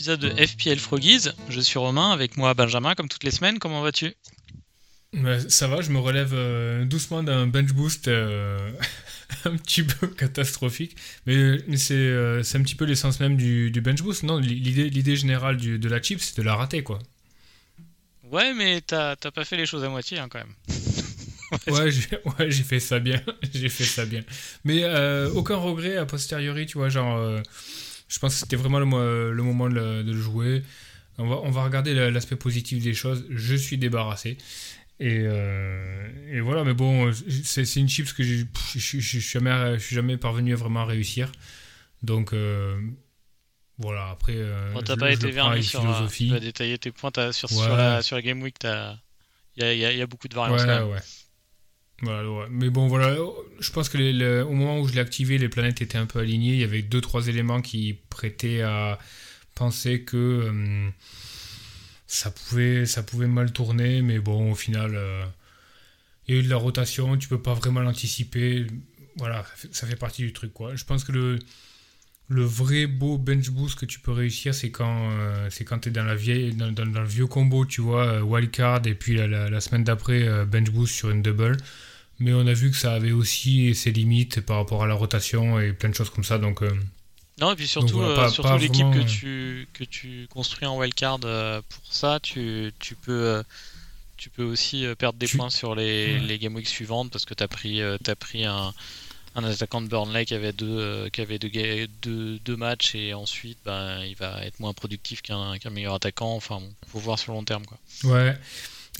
Épisode de FPL Froggies. Je suis Romain, avec moi Benjamin, comme toutes les semaines. Comment vas-tu? Ouais, ça va, je me relève euh, doucement d'un bench boost euh, un petit peu catastrophique. Mais, mais c'est euh, c'est un petit peu l'essence même du, du bench boost. Non, l'idée générale du- de la chip, c'est de la rater, quoi. Ouais, mais t'as t'as pas fait les choses à moitié hein, quand même. Ouais, j'ai ouais, fait ça bien. j'ai fait ça bien. Mais aucun regret a posteriori, tu vois. Genre, je pense que c'était vraiment le, mo- le moment de le, de le jouer. On va, on va regarder la- l'aspect positif des choses. Je suis débarrassé. Et, euh, et voilà, mais bon, c'est une chips que je suis jamais, je suis jamais parvenu à vraiment réussir. Donc, euh, voilà, après. euh, Bon, t'as pas été le prends verni avec sur. philosophie. tu vas détailler tes points sur, sur, la, sur la Game Week. Il y a, y a- il y a beaucoup de variances Ouais, ouais. Voilà. Mais bon, voilà, je pense que au moment où je l'ai activé, les planètes étaient un peu alignées. Il y avait deux, trois éléments qui prêtaient à penser que euh, ça, pouvait, ça pouvait mal tourner. Mais bon, au final, euh, il y a eu de la rotation. Tu peux pas vraiment l'anticiper. Voilà, ça fait, partie du truc, quoi. Je pense que le, le vrai beau bench boost que tu peux réussir, c'est quand, euh, tu es dans, la vieille, dans, dans- le vieux combo, tu vois, wildcard, et puis la, semaine d'après, bench boost sur une double. Mais on a vu que ça avait aussi ses limites par rapport à la rotation et plein de choses comme ça. Donc, euh, Non, et puis surtout, voilà, euh, surtout l'équipe que, euh, tu, que tu construis en wildcard euh, pour ça, tu, tu peux. Tu peux aussi perdre des Tu- points sur les, Ouais. les game weeks suivantes parce que tu as pris, t'as pris un, un attaquant de Burnley qui avait deux, euh, qui avait deux, deux, deux matchs et ensuite ben, il va être moins productif qu'un qu'un meilleur attaquant. Enfin, bon, faut voir sur le long terme. Quoi. ouais,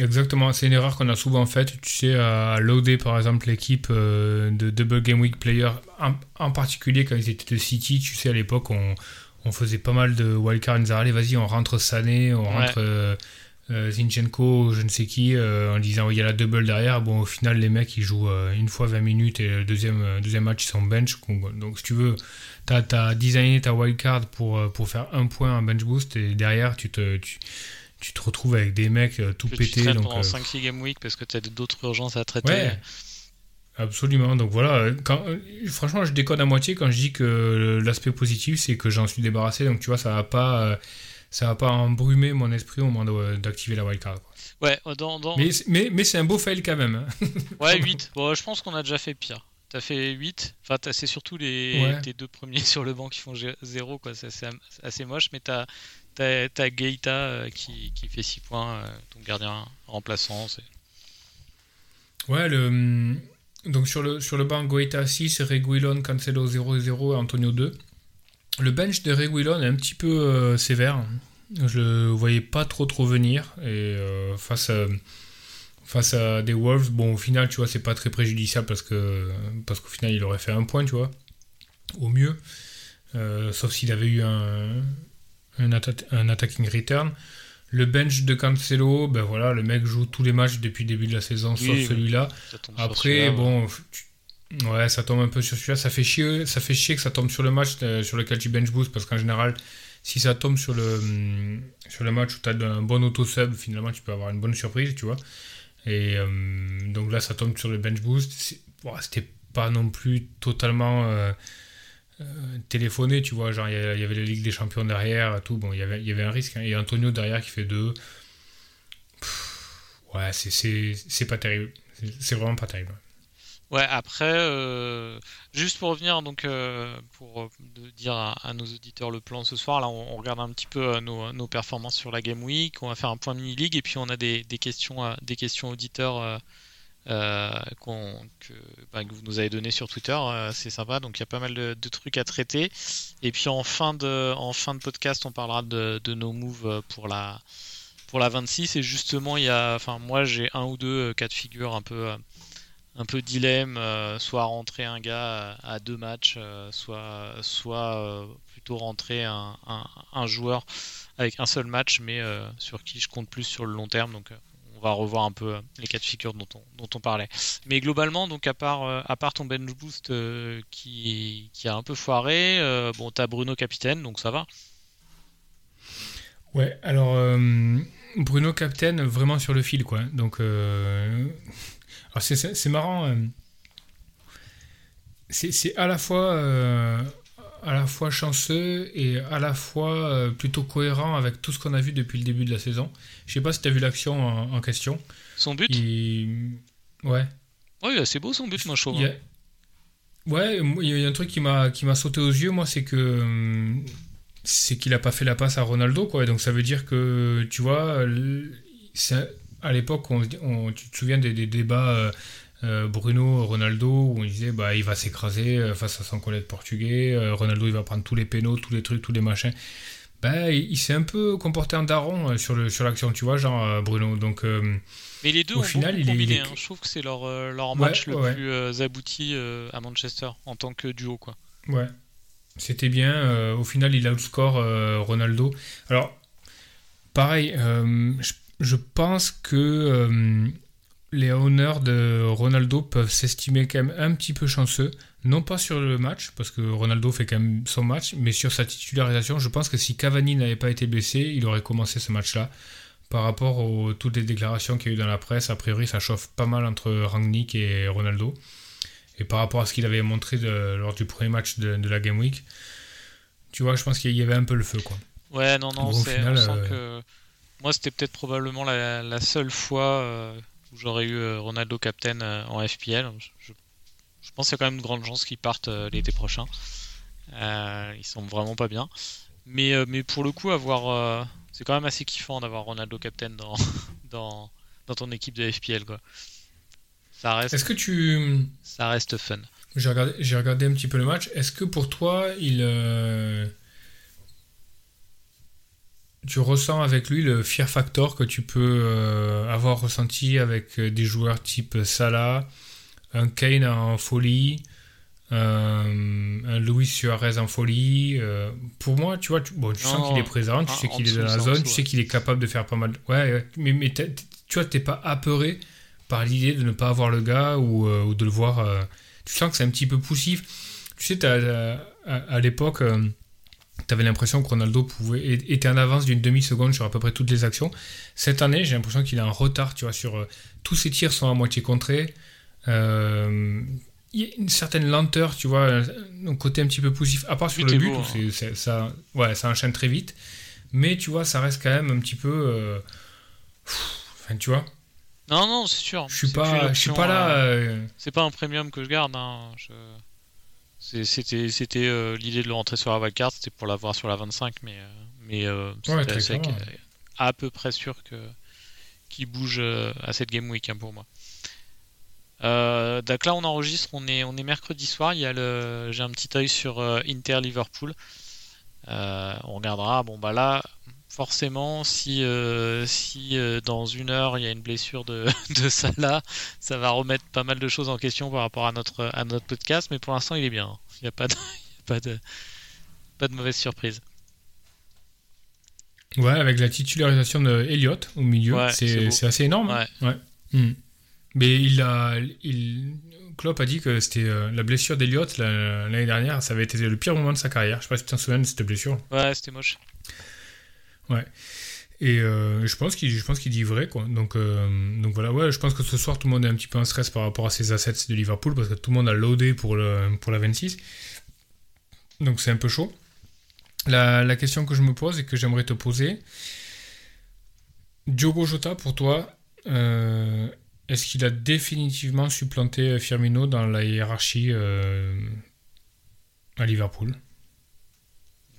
exactement. C'est une erreur qu'on a souvent faite. Tu sais, à loader par exemple l'équipe euh, de Double Game Week Player, en, en particulier quand ils étaient de City, tu sais, à l'époque, on, on faisait pas mal de wildcard. On disait, allez, vas-y, on rentre Sané, on Ouais. rentre euh, euh, Zinchenko, je ne sais qui, euh, en disant, il y a la double derrière. Bon, au final, les mecs, ils jouent une fois 20 minutes et le deuxième, deuxième match, ils sont bench. Donc, si tu veux, tu as, designé ta wildcard pour, pour faire un point en bench boost et derrière, tu te. Tu, tu te retrouves avec des mecs euh, tout Que tu pétés. traînes Donc, pendant euh, 5-6 game week parce que tu as d'autres urgences à traiter. Ouais, absolument. Donc voilà, euh, quand, euh, franchement, je déconne à moitié quand je dis que l'aspect positif, c'est que j'en suis débarrassé. Donc tu vois, ça va pas, euh, ça va pas embrumer mon esprit au moment d'activer la wildcard. Ouais, euh, dans, dans... Mais, mais, mais c'est un beau fail quand même. hein. ouais 8. Bon, je pense qu'on a déjà fait pire. T'as fait 8. Enfin, c'est surtout les, Ouais. tes deux premiers sur le banc qui font 0. Quoi. C'est assez, assez moche. Mais t'as as, t'as Geita euh, qui, qui fait 6 points. euh, ton gardien remplaçant. Ouais, le, hum, donc sur le, sur le banc, Goeta 6, Reguilon, Cancelo 0-0 et Antonio 2. Le bench de Reguilon est un petit peu euh, sévère. Je le voyais pas trop trop venir. Et face, à, face à des Wolves, bon, au final, tu vois, c'est pas très préjudiciable parce que parce qu'au final, il aurait fait un point, tu vois, au mieux. Sauf s'il avait eu un, un, atta- un attacking return. Le bench de Cancelo, ben voilà, le mec joue tous les matchs depuis le début de la saison, Oui, sauf oui. celui-là. Après, bon, tu- ouais, ça tombe un peu sur celui-là. Ça fait chier, ça fait chier que ça tombe sur le match euh, sur lequel tu bench boost parce qu'en général, si ça tombe sur le, hum, sur le match où tu as un bon auto-sub, finalement, tu peux avoir une bonne surprise, tu vois. Et euh, donc là, ça tombe sur le bench boost. C'est- bon, C'était pas non plus totalement euh, euh, téléphoné, tu vois. Genre, il y avait la Ligue des Champions derrière, tout. Bon, il y avait, il y avait un risque. hein. Et Antonio derrière qui fait deux. Ouais, c'est- pas terrible. C'est- vraiment pas terrible. Ouais, après, euh, juste pour revenir, donc, euh, pour dire à, nos auditeurs le plan ce soir, là, on, on regarde un petit peu nos, nos performances sur la Game Week, on va faire un point mini-league, et puis on a des, des questions, des questions auditeurs euh, qu'on- que, vous nous avez données sur Twitter, euh, c'est sympa, donc il y a pas mal de, trucs à traiter. Et puis en fin de, en fin de podcast, on parlera de, nos moves pour la, pour la 26, et justement, il y a, enfin, moi j'ai un ou deux euh, cas de figure un peu. un peu dilemme, soit rentrer un gars à, deux matchs, soit, soit plutôt rentrer un, joueur avec un seul match, mais sur qui je compte plus sur le long terme. Donc on va revoir un peu les cas de figure dont on, dont on parlait. Mais globalement, donc à part, à part ton bench boost qui, qui a un peu foiré, bon, t'as Bruno capitaine, donc ça va. Ouais, alors Bruno Captain vraiment sur le fil, quoi. Donc, c'est marrant c'est à la fois euh, à la fois chanceux et à la fois euh, plutôt cohérent avec tout ce qu'on a vu depuis le début de la saison. Je sais pas si tu as vu l'action en, question. Son but? Ouais. Ouais, c'est beau son but, moi je trouve. Hein. Ouais, il y a un truc qui m'a qui m'a sauté aux yeux, moi, c'est que hum, c'est qu'il a pas fait la passe à Ronaldo, quoi. Donc ça veut dire que tu vois, à l'époque, on, tu te souviens des, débats. Euh, Bruno Ronaldo où on disait bah il va s'écraser euh, face à son collègue portugais. Euh, Ronaldo il va prendre tous les pénaux tous les trucs tous les machins. Bah il, s'est un peu comporté en daron sur le sur l'action tu vois genre Bruno. Donc mais les deux au final il est, hein. je trouve que c'est leur, leur match le plus abouti à Manchester en tant que duo quoi. Ouais. C'était bien au final il a le score Ronaldo. Alors pareil je, je, pense que les honneurs de Ronaldo peuvent s'estimer quand même un petit peu chanceux. Non pas sur le match, parce que Ronaldo fait quand même son match, mais sur sa titularisation, je pense que si Cavani n'avait pas été blessé, il aurait commencé ce match-là. Par rapport aux toutes les déclarations qu'il y a eu dans la presse, a priori ça chauffe pas mal entre Rangnick et Ronaldo. Et par rapport à ce qu'il avait montré lors du premier match de, la Game Week, tu vois, je pense qu'il y avait un peu le feu. Quoi. Ouais, non, non, on sent euh, que... Moi, c'était peut-être probablement la, seule fois... Euh, j'aurais eu euh, Ronaldo captain euh, en FPL. Je, pense qu'il y a quand même une grande chance qu'ils partent euh, l'été prochain. ils sont vraiment pas bien. Mais, mais pour le coup, avoir, c'est quand même assez kiffant d'avoir Ronaldo captain dans, dans, dans ton équipe de FPL. Quoi. Ça reste, Est-ce que tu... ça reste fun. J'ai regardé, j'ai regardé un petit peu le match. Est-ce que pour toi, il, tu ressens avec lui le fear factor que tu peux euh, avoir ressenti avec euh, des joueurs type Salah, un Kane en folie, euh, un Luis Suarez en folie. pour moi, tu vois, tu, bon, tu sens qu'il est présent, tu sais qu'il est dans la zone, tu sais qu'il est capable de faire pas mal. Ouais, mais, mais tu vois, t'es pas apeuré par l'idée de ne pas avoir le gars ou, ou de le voir. tu sens que c'est un petit peu poussif. Tu sais, à, à l'époque tu avais l'impression que Ronaldo pouvait, était en avance d'une demi-seconde sur à peu près toutes les actions. Cette année, j'ai l'impression qu'il a un retard, tu vois, sur euh, tous ses tirs sont à moitié contrés. Euh, il y a une certaine lenteur, tu vois, un côté un petit peu poussif, à part sur le but, hein. ça, ouais, ça enchaîne très vite. Mais tu vois, ça reste quand même un petit peu. Euh, enfin, tu vois. Non, non, c'est sûr. Je suis pas, je suis pas là. C'est pas un premium que je garde. Hein. Je... C'était c'était euh, l'idée de le rentrer sur la wildcard, c'était pour l'avoir sur la 25, mais euh, mais euh, c'est à peu près sûr que qu'il bouge à cette game week hein, pour moi. donc là on enregistre, on est on est mercredi soir. Il y a le j'ai un petit œil sur Inter Liverpool. on regardera. Bon bah là forcément, si, euh, si euh, dans une heure il y a une blessure de, de Salah, ça va remettre pas mal de choses en question par rapport à notre, à notre podcast, mais pour l'instant il est bien. Il n'y a, pas de, pas, de, pas de mauvaise surprise. Ouais, avec la titularisation de Elliott au milieu, c'est assez énorme. Hein. Ouais. Hmm. Mais il a, il, Klopp a dit que c'était euh, la blessure d'Elliott l'année dernière, ça avait été le pire moment de sa carrière. Je sais pas si tu t'en souviens de cette blessure. Ouais, c'était moche. Ouais. Et euh, je pense qu'il pense qu'il dit vrai quoi. Donc euh, donc voilà ouais, je pense que ce soir tout le monde est un petit peu en stress par rapport à ces assets de Liverpool parce que tout le monde a loadé pour le pour la 26. Donc c'est un peu chaud. La, la, question que je me pose et que j'aimerais te poser Diogo Jota pour toi euh, est-ce qu'il a définitivement supplanté Firmino dans la hiérarchie à Liverpool?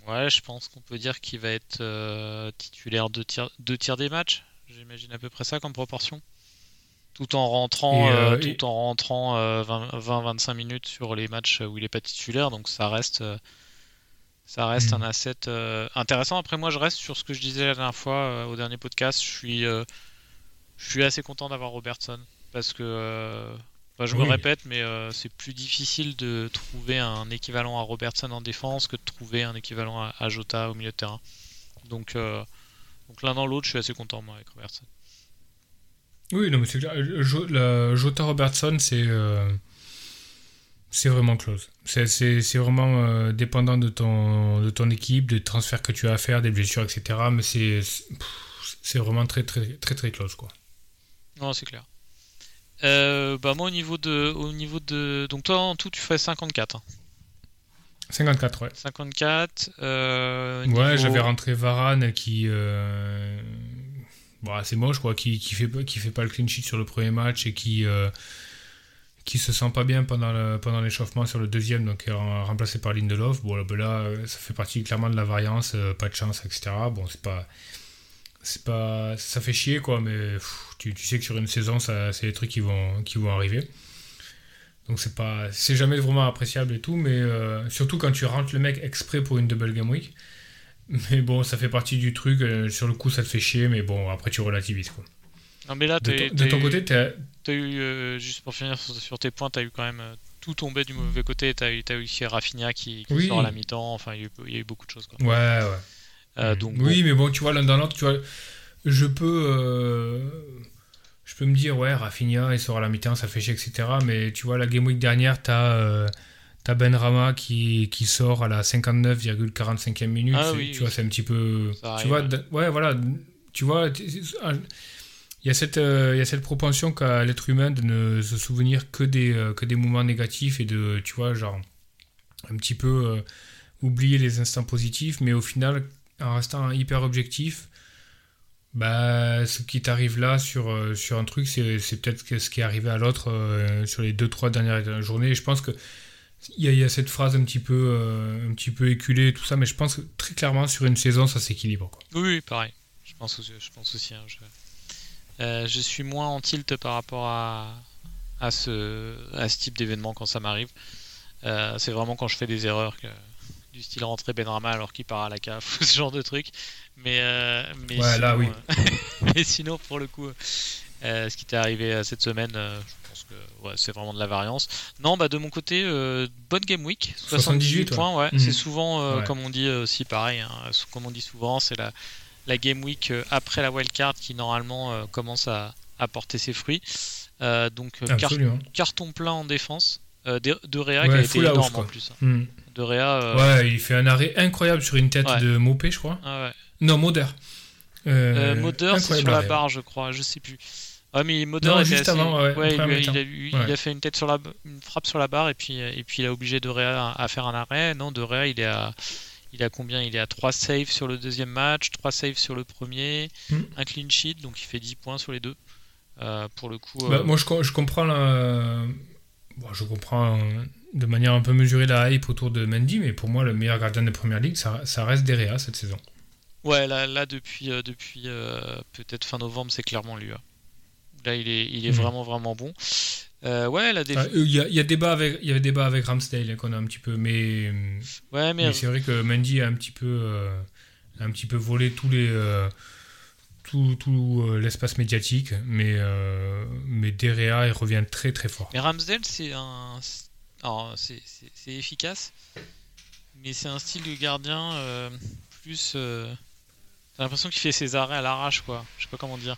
Ouais, je pense qu'on peut dire qu'il va être euh, titulaire de tir, deux tiers des matchs. J'imagine à peu près ça comme proportion. Tout en rentrant, euh, euh, tout en rentrant 20-25 minutes sur les matchs où il n'est pas titulaire, donc ça reste, ça reste hmm. un asset intéressant. Après, moi, je reste sur ce que je disais la dernière fois au dernier podcast. Je suis, je suis assez content d'avoir Robertson parce que je me répète, mais euh, c'est plus difficile de trouver un équivalent à Robertson en défense que de trouver un équivalent à, à Jota au milieu de terrain. Donc, euh, donc l'un dans l'autre, je suis assez content moi avec Robertson. Oui, non, mais c'est clair. Euh, Jo- la- Jota Robertson, c'est euh, c'est vraiment close. C'est- vraiment dépendant de ton, de ton équipe, des transferts que tu as à faire, des blessures, etc. Mais c'est vraiment très, très, très, très close, quoi. Non, c'est clair. Euh, bah moi au niveau de au niveau de donc toi en tout tu fais 54 hein. 54, ouais. 54 euh, Ouais, j'avais rentré Varane qui. Euh... Bon, c'est moche, quoi. Qui, qui, fait, pas- qui fait pas le clean sheet sur le premier match et qui. qui se sent pas bien pendant le- pendant l'échauffement sur le deuxième, donc remplacé par Lindelof. Bon, là, ben là, ça fait partie clairement de la variance, pas de chance, etc. Bon, c'est pas. C'est pas. Ça fait chier, quoi, mais pff, tu, tu sais que sur une saison, ça, c'est des trucs qui vont, qui vont arriver. Donc c'est pas. C'est jamais vraiment appréciable et tout, mais euh, surtout quand tu rentres le mec exprès pour une double game week. Mais bon, ça fait partie du truc. euh, sur le coup, ça te fait chier, mais bon, après, tu relativises. Quoi. Non mais là De, ton- de côté, t'as- T'as eu, euh, juste pour finir sur, sur tes points, t'as eu quand même tout tombé du mauvais côté. T'as eu, t'as eu Rafinha qui, qui Oui. sort à la mi-temps. Enfin, il y, a eu, il y a eu beaucoup de choses. Quoi. Ouais, ouais. Euh, donc, oui, mais bon, tu vois, l'un dans l'autre, tu vois, je peux. euh, je peux me dire, ouais, Rafinha, il sort à la mi-temps, ça fait chier, etc. Mais tu vois, la Game Week dernière, t'as. euh, T'as Ben Rama qui, qui sort à la 59,45e minute. Ah oui, tu oui. vois, c'est un petit peu. Ça tu vois, arrive, ouais, voilà. Tu vois, ah, il y, a cette, euh, il y a cette propension qu'a l'être humain de ne se souvenir que des, euh, que des moments négatifs et de, tu vois, genre, un petit peu euh, oublier les instants positifs, mais au final, en restant hyper objectif, bah, ce qui t'arrive là sur, euh, sur un truc, c'est peut-être ce qui est arrivé à l'autre euh, sur les 2-3 dernières journées. Je pense que il y, y a cette phrase un petit peu, euh, un petit peu éculée et tout ça, mais je pense que très clairement sur une saison, ça s'équilibre. quoi. Oui, pareil. Je pense aussi. Je, pense aussi hein, je, je suis moins en tilt par rapport à, à, ce, à ce type d'événement quand ça m'arrive. C'est vraiment quand je fais des erreurs que, du style rentrer Benrama alors qu'il part à la cave, ce genre de truc. Mais, euh, mais Ouais, là, oui. euh, mais sinon, pour le coup, euh, ce qui t'est arrivé cette semaine, euh, je pense que ouais, c'est vraiment de la variance. Non, bah de mon côté, bonne game week, 78, 78, ouais. points, ouais. C'est souvent, Ouais. comme on dit aussi, pareil, hein, comme on dit souvent, c'est la, la game week après la wildcard qui normalement commence à, à porter ses fruits. Donc car- carton plein en défense. De, de Réa qui a été énorme en plus. hein. Hmm. De Réa, euh, Ouais, il fait un arrêt incroyable sur une tête Ouais. de Mopé, je crois. ah ouais. Non, Moder. Euh, Moder, c'est sur la barre, je crois, je sais plus. Ouais, mais Moder Non, juste assez- avant, ouais, il, a, il a il Ouais. a fait une tête sur la, une frappe sur la barre et puis et puis il a obligé De Réa à, faire un arrêt. Non, De Réa, il est à il a combien? Il est à 3 saves sur le deuxième match, 3 saves sur le premier, Hmm. un clean sheet, donc il fait 10 points sur les deux. Euh, pour le coup, Bah, euh, moi, je, co- je comprends la... bon, je comprends euh, de manière un peu mesurée la hype autour de Mendy, mais pour moi, le meilleur gardien de première ligue, ça, ça reste Derea cette saison. ouais, là, là depuis euh, depuis euh, peut-être fin novembre, c'est clairement lui. hein. Là, il est il est Mhm. vraiment vraiment bon. Euh, ouais, la Ah, défense. Il y, a, il y a débat avec, il y avait débat avec Ramsdale hein, qu'on a un petit peu, mais, ouais, mais mais c'est vrai que Mendy a un petit peu, un petit peu volé tous les, tout, tout, euh, l'espace médiatique, mais, euh, mais Derea, il revient très très fort. Mais Ramsdale, c'est un. Alors, c'est- efficace, mais c'est un style de gardien euh, plus. euh, T'as l'impression qu'il fait ses arrêts à l'arrache, quoi. Je sais pas comment dire.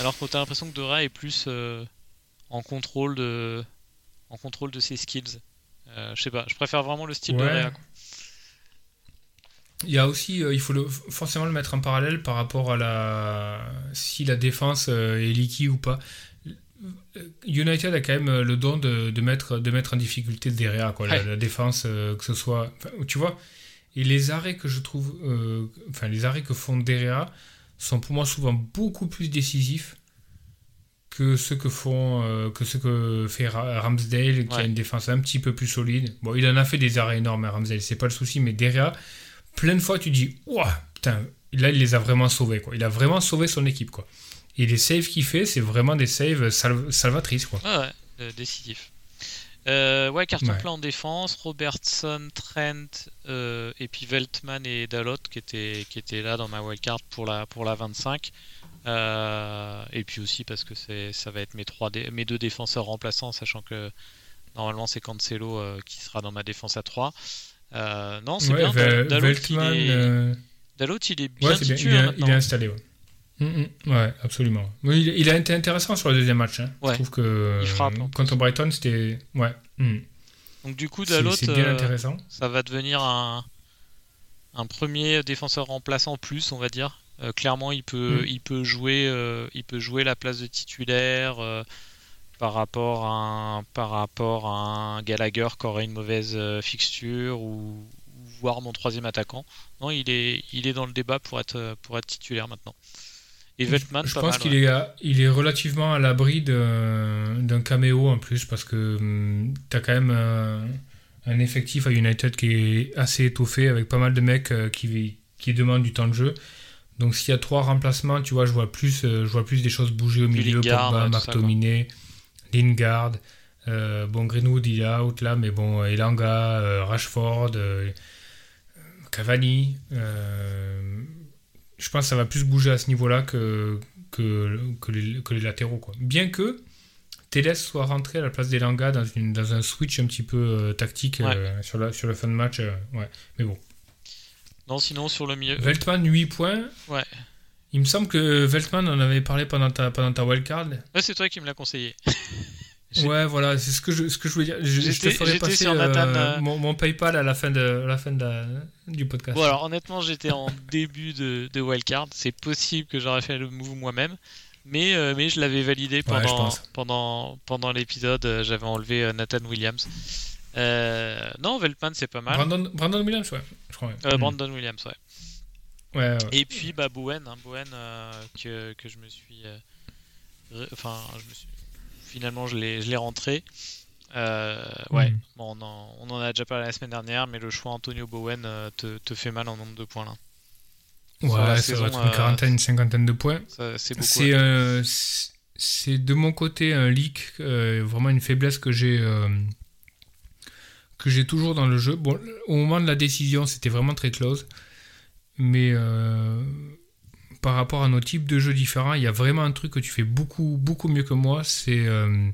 Alors que t'as l'impression que Dora est plus euh, en contrôle de. En contrôle de ses skills. Je sais pas, je préfère vraiment le style de. Réa. quoi. Il y a aussi, il faut le, forcément le mettre en parallèle par rapport à la si la défense est liquide ou pas. Euh, United a quand même euh, le don de, de mettre, de mettre en difficulté quoi, la, Ouais. la défense, euh, que ce soit. tu vois, et les arrêts que je trouve. euh, enfin, les arrêts que font Derea sont pour moi souvent beaucoup plus décisifs que ceux que font euh, que ce que fait Ra- Ramsdale qui a une défense un petit peu plus solide. Bon, il en a fait des arrêts énormes, hein, Ramsdale, c'est pas le souci, mais Derea, plein de fois tu dis ouah putain là il les a vraiment sauvés quoi il a vraiment sauvé son équipe quoi et les saves qu'il fait c'est vraiment des saves sal- salvatrices quoi Ouais, ouais, euh, décisif. Euh, ouais, carton Ouais. plein en défense, Robertson, Trent, euh, et puis Veltman et Dalot qui étaient, qui étaient là dans ma wildcard pour la, pour la 25. et puis aussi parce que ça va être mes, trois mes deux défenseurs remplaçants, sachant que normalement c'est Cancelo qui sera dans ma défense à 3. non, c'est bien. Dalot, il est... Dalot, il est bien titulaire. Il, il, est installé, ouais. Mm, mm. ouais, absolument. il, a été intéressant sur le deuxième match. Hein. Je trouve que contre Brighton, c'était. Ouais. Mm. Donc, du coup, Dalot, euh, ça va devenir un, un premier défenseur remplaçant plus, on va dire. Euh, clairement, il peut, il, peut jouer, euh, il peut jouer la place de titulaire par, rapport à un, par rapport à un Gallagher qui aurait une mauvaise fixture ou, voire mon troisième attaquant. Non, il est, il est dans le débat pour être, pour être titulaire maintenant. Et Veltman, je, pense qu'il est, il est relativement à l'abri d'un caméo en plus parce que hum, tu as quand même un, effectif à United qui est assez étoffé avec pas mal de mecs euh, qui, qui demandent du temps de jeu. Donc s'il y a trois remplacements, tu vois, je vois plus, euh, je vois plus des choses bouger au milieu. Pogba, McTominay, Lingard. Euh, bon, Greenwood il est out là, mais bon, Elanga, Rashford, Cavani je pense que ça va plus bouger à ce niveau-là que, que, que, les, que, les, latéraux. Quoi. Bien que Teles soit rentré à la place des Langa dans, une, dans un switch un petit peu euh, tactique euh, sur, la, sur le fin de match. Euh, ouais. Mais bon. Non, sinon sur le milieu. Veltman, 8 points. Ouais. Il me semble que Veltman en avait parlé pendant ta, pendant ta wildcard. Ouais, c'est toi qui me l'as conseillé. Ouais, voilà, c'est ce que je, ce que je voulais dire. Je, te ferai passer euh, euh, mon, PayPal à la fin, de, la fin de du podcast. Bon, alors honnêtement, j'étais en début de, de wildcard. C'est possible que j'aurais fait le move moi-même. Mais, euh, mais je l'avais validé pendant, pendant, pendant l'épisode. J'avais enlevé Nathan Williams. non, Veltman, c'est pas mal. Brandon, Brandon Williams, ouais. Je crois, Brandon Williams, ouais. Ouais, ouais. Et puis bah, Bowen, hein, Bowen que, que je me suis. Enfin, je me suis finalement je l'ai rentré. Euh, ouais, hmm. bon, on, en, on, en, a déjà parlé la semaine dernière, mais le choix Antonio Bowen euh, te, te, fait mal en nombre de points là. Ouais, ça va être une quarantaine, une cinquantaine de points. C'est euh, c'est de mon côté un leak, vraiment une faiblesse que j'ai que j'ai toujours dans le jeu. Bon, au moment de la décision, c'était vraiment très close, mais par rapport à nos types de jeux différents, il y a vraiment un truc que tu fais beaucoup, beaucoup mieux que moi, c'est euh,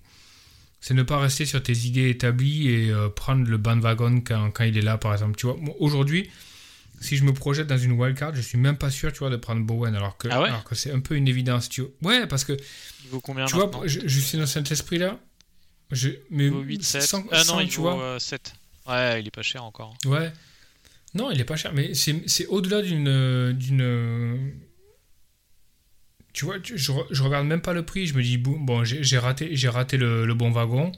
ne pas rester sur tes idées établies et euh, prendre le bandwagon quand, quand il est là, par exemple. Tu vois, aujourd'hui, si je me projette dans une wildcard, je suis même pas sûr, tu vois, de prendre Bowen, alors que, ah que c'est un peu une évidence. Tu vois. Ouais, parce que. Il vaut combien Tu vois, je, suis dans cet esprit-là. Je, mais il vaut 8, 7. ah non, il tu vaut vois. 7. Ouais, il est pas cher encore. Ouais. Non, il est pas cher, mais c'est au-delà d'une tu vois, je, regarde même pas le prix. Je me dis, bon, j'ai raté, raté le, bon wagon.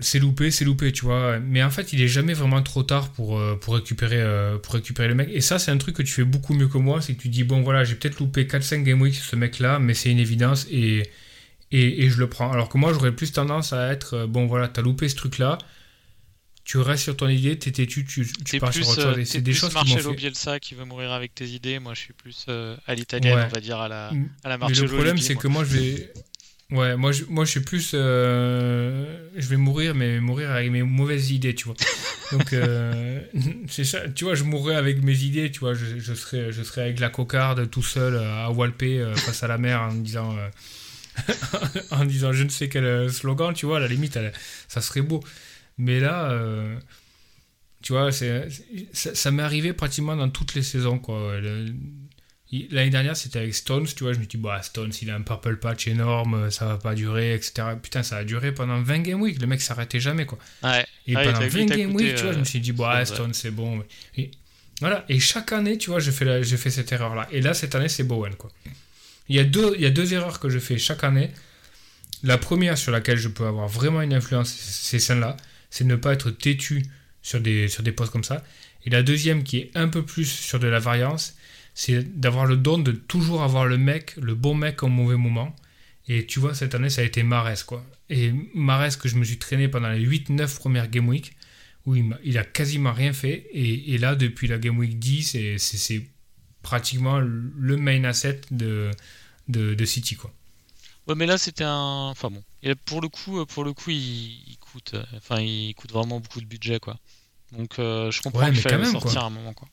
C'est loupé, c'est loupé, tu vois. Mais en fait, il est jamais vraiment trop tard pour, euh, récupérer, euh, pour récupérer le mec. Et ça, c'est un truc que tu fais beaucoup mieux que moi. C'est que tu dis, bon, voilà, j'ai peut-être loupé 4-5 Game Week ce mec-là, mais c'est une évidence et, et, et, je le prends. Alors que moi, j'aurais plus tendance à être, euh, bon, voilà, t'as loupé ce truc-là tu restes sur ton idée, t'es têtu, tu, tu pars sur autre chose. Euh, c'est des choses Marcelo qui Bielsa qui veut mourir avec tes idées. Moi, je suis plus euh, à l'italienne, on va dire à la, à la Marcelo. Mais le problème, c'est que moi, je vais. Ouais, moi je, moi, je suis plus. Euh, je vais mourir, mais mourir avec mes mauvaises idées, tu vois. Donc, c'est ça. Tu vois, je mourrai avec mes idées, tu vois. Je, je, serai, je serai avec la cocarde tout seul à Walpé face à la mer en disant. en disant je ne sais quel slogan, tu vois, à la limite, ça serait beau. Mais là, euh, tu vois, c'est, ça, m'est arrivé pratiquement dans toutes les saisons. Quoi. l'année dernière, c'était avec Stones, tu vois. Je me dis, bah, Stones, il a un purple patch énorme, ça va pas durer, etc. Putain, ça a duré pendant 20 game week. Le mec s'arrêtait jamais, quoi. Et pendant 20 game week, tu vois, je me suis dit, bah, Stones, c'est bon. Et, voilà. Et chaque année, tu vois, je fais, je fais cette erreur-là. Et là, cette année, c'est Bowen, quoi. Il y, a deux, il y a deux erreurs que je fais chaque année. La première sur laquelle je peux avoir vraiment une influence, c'est celle-là c'est ne pas être têtu sur des, sur des postes comme ça. Et la deuxième, qui est un peu plus sur de la variance, c'est d'avoir le don de toujours avoir le mec, le bon mec au mauvais moment. Et tu vois, cette année, ça a été Marès, quoi. Et Marès, que je me suis traîné pendant les 8-9 premières Game Week, où il, a quasiment rien fait. Et, là, depuis la Game Week 10, c'est pratiquement le main asset de, de, City, quoi. Ouais, mais là, c'était un. Enfin bon. Et pour le coup, pour le coup il, coûte, euh, enfin, il coûte vraiment beaucoup de budget, quoi. Donc, euh, je comprends qu'il fallait sortir à un moment, quoi.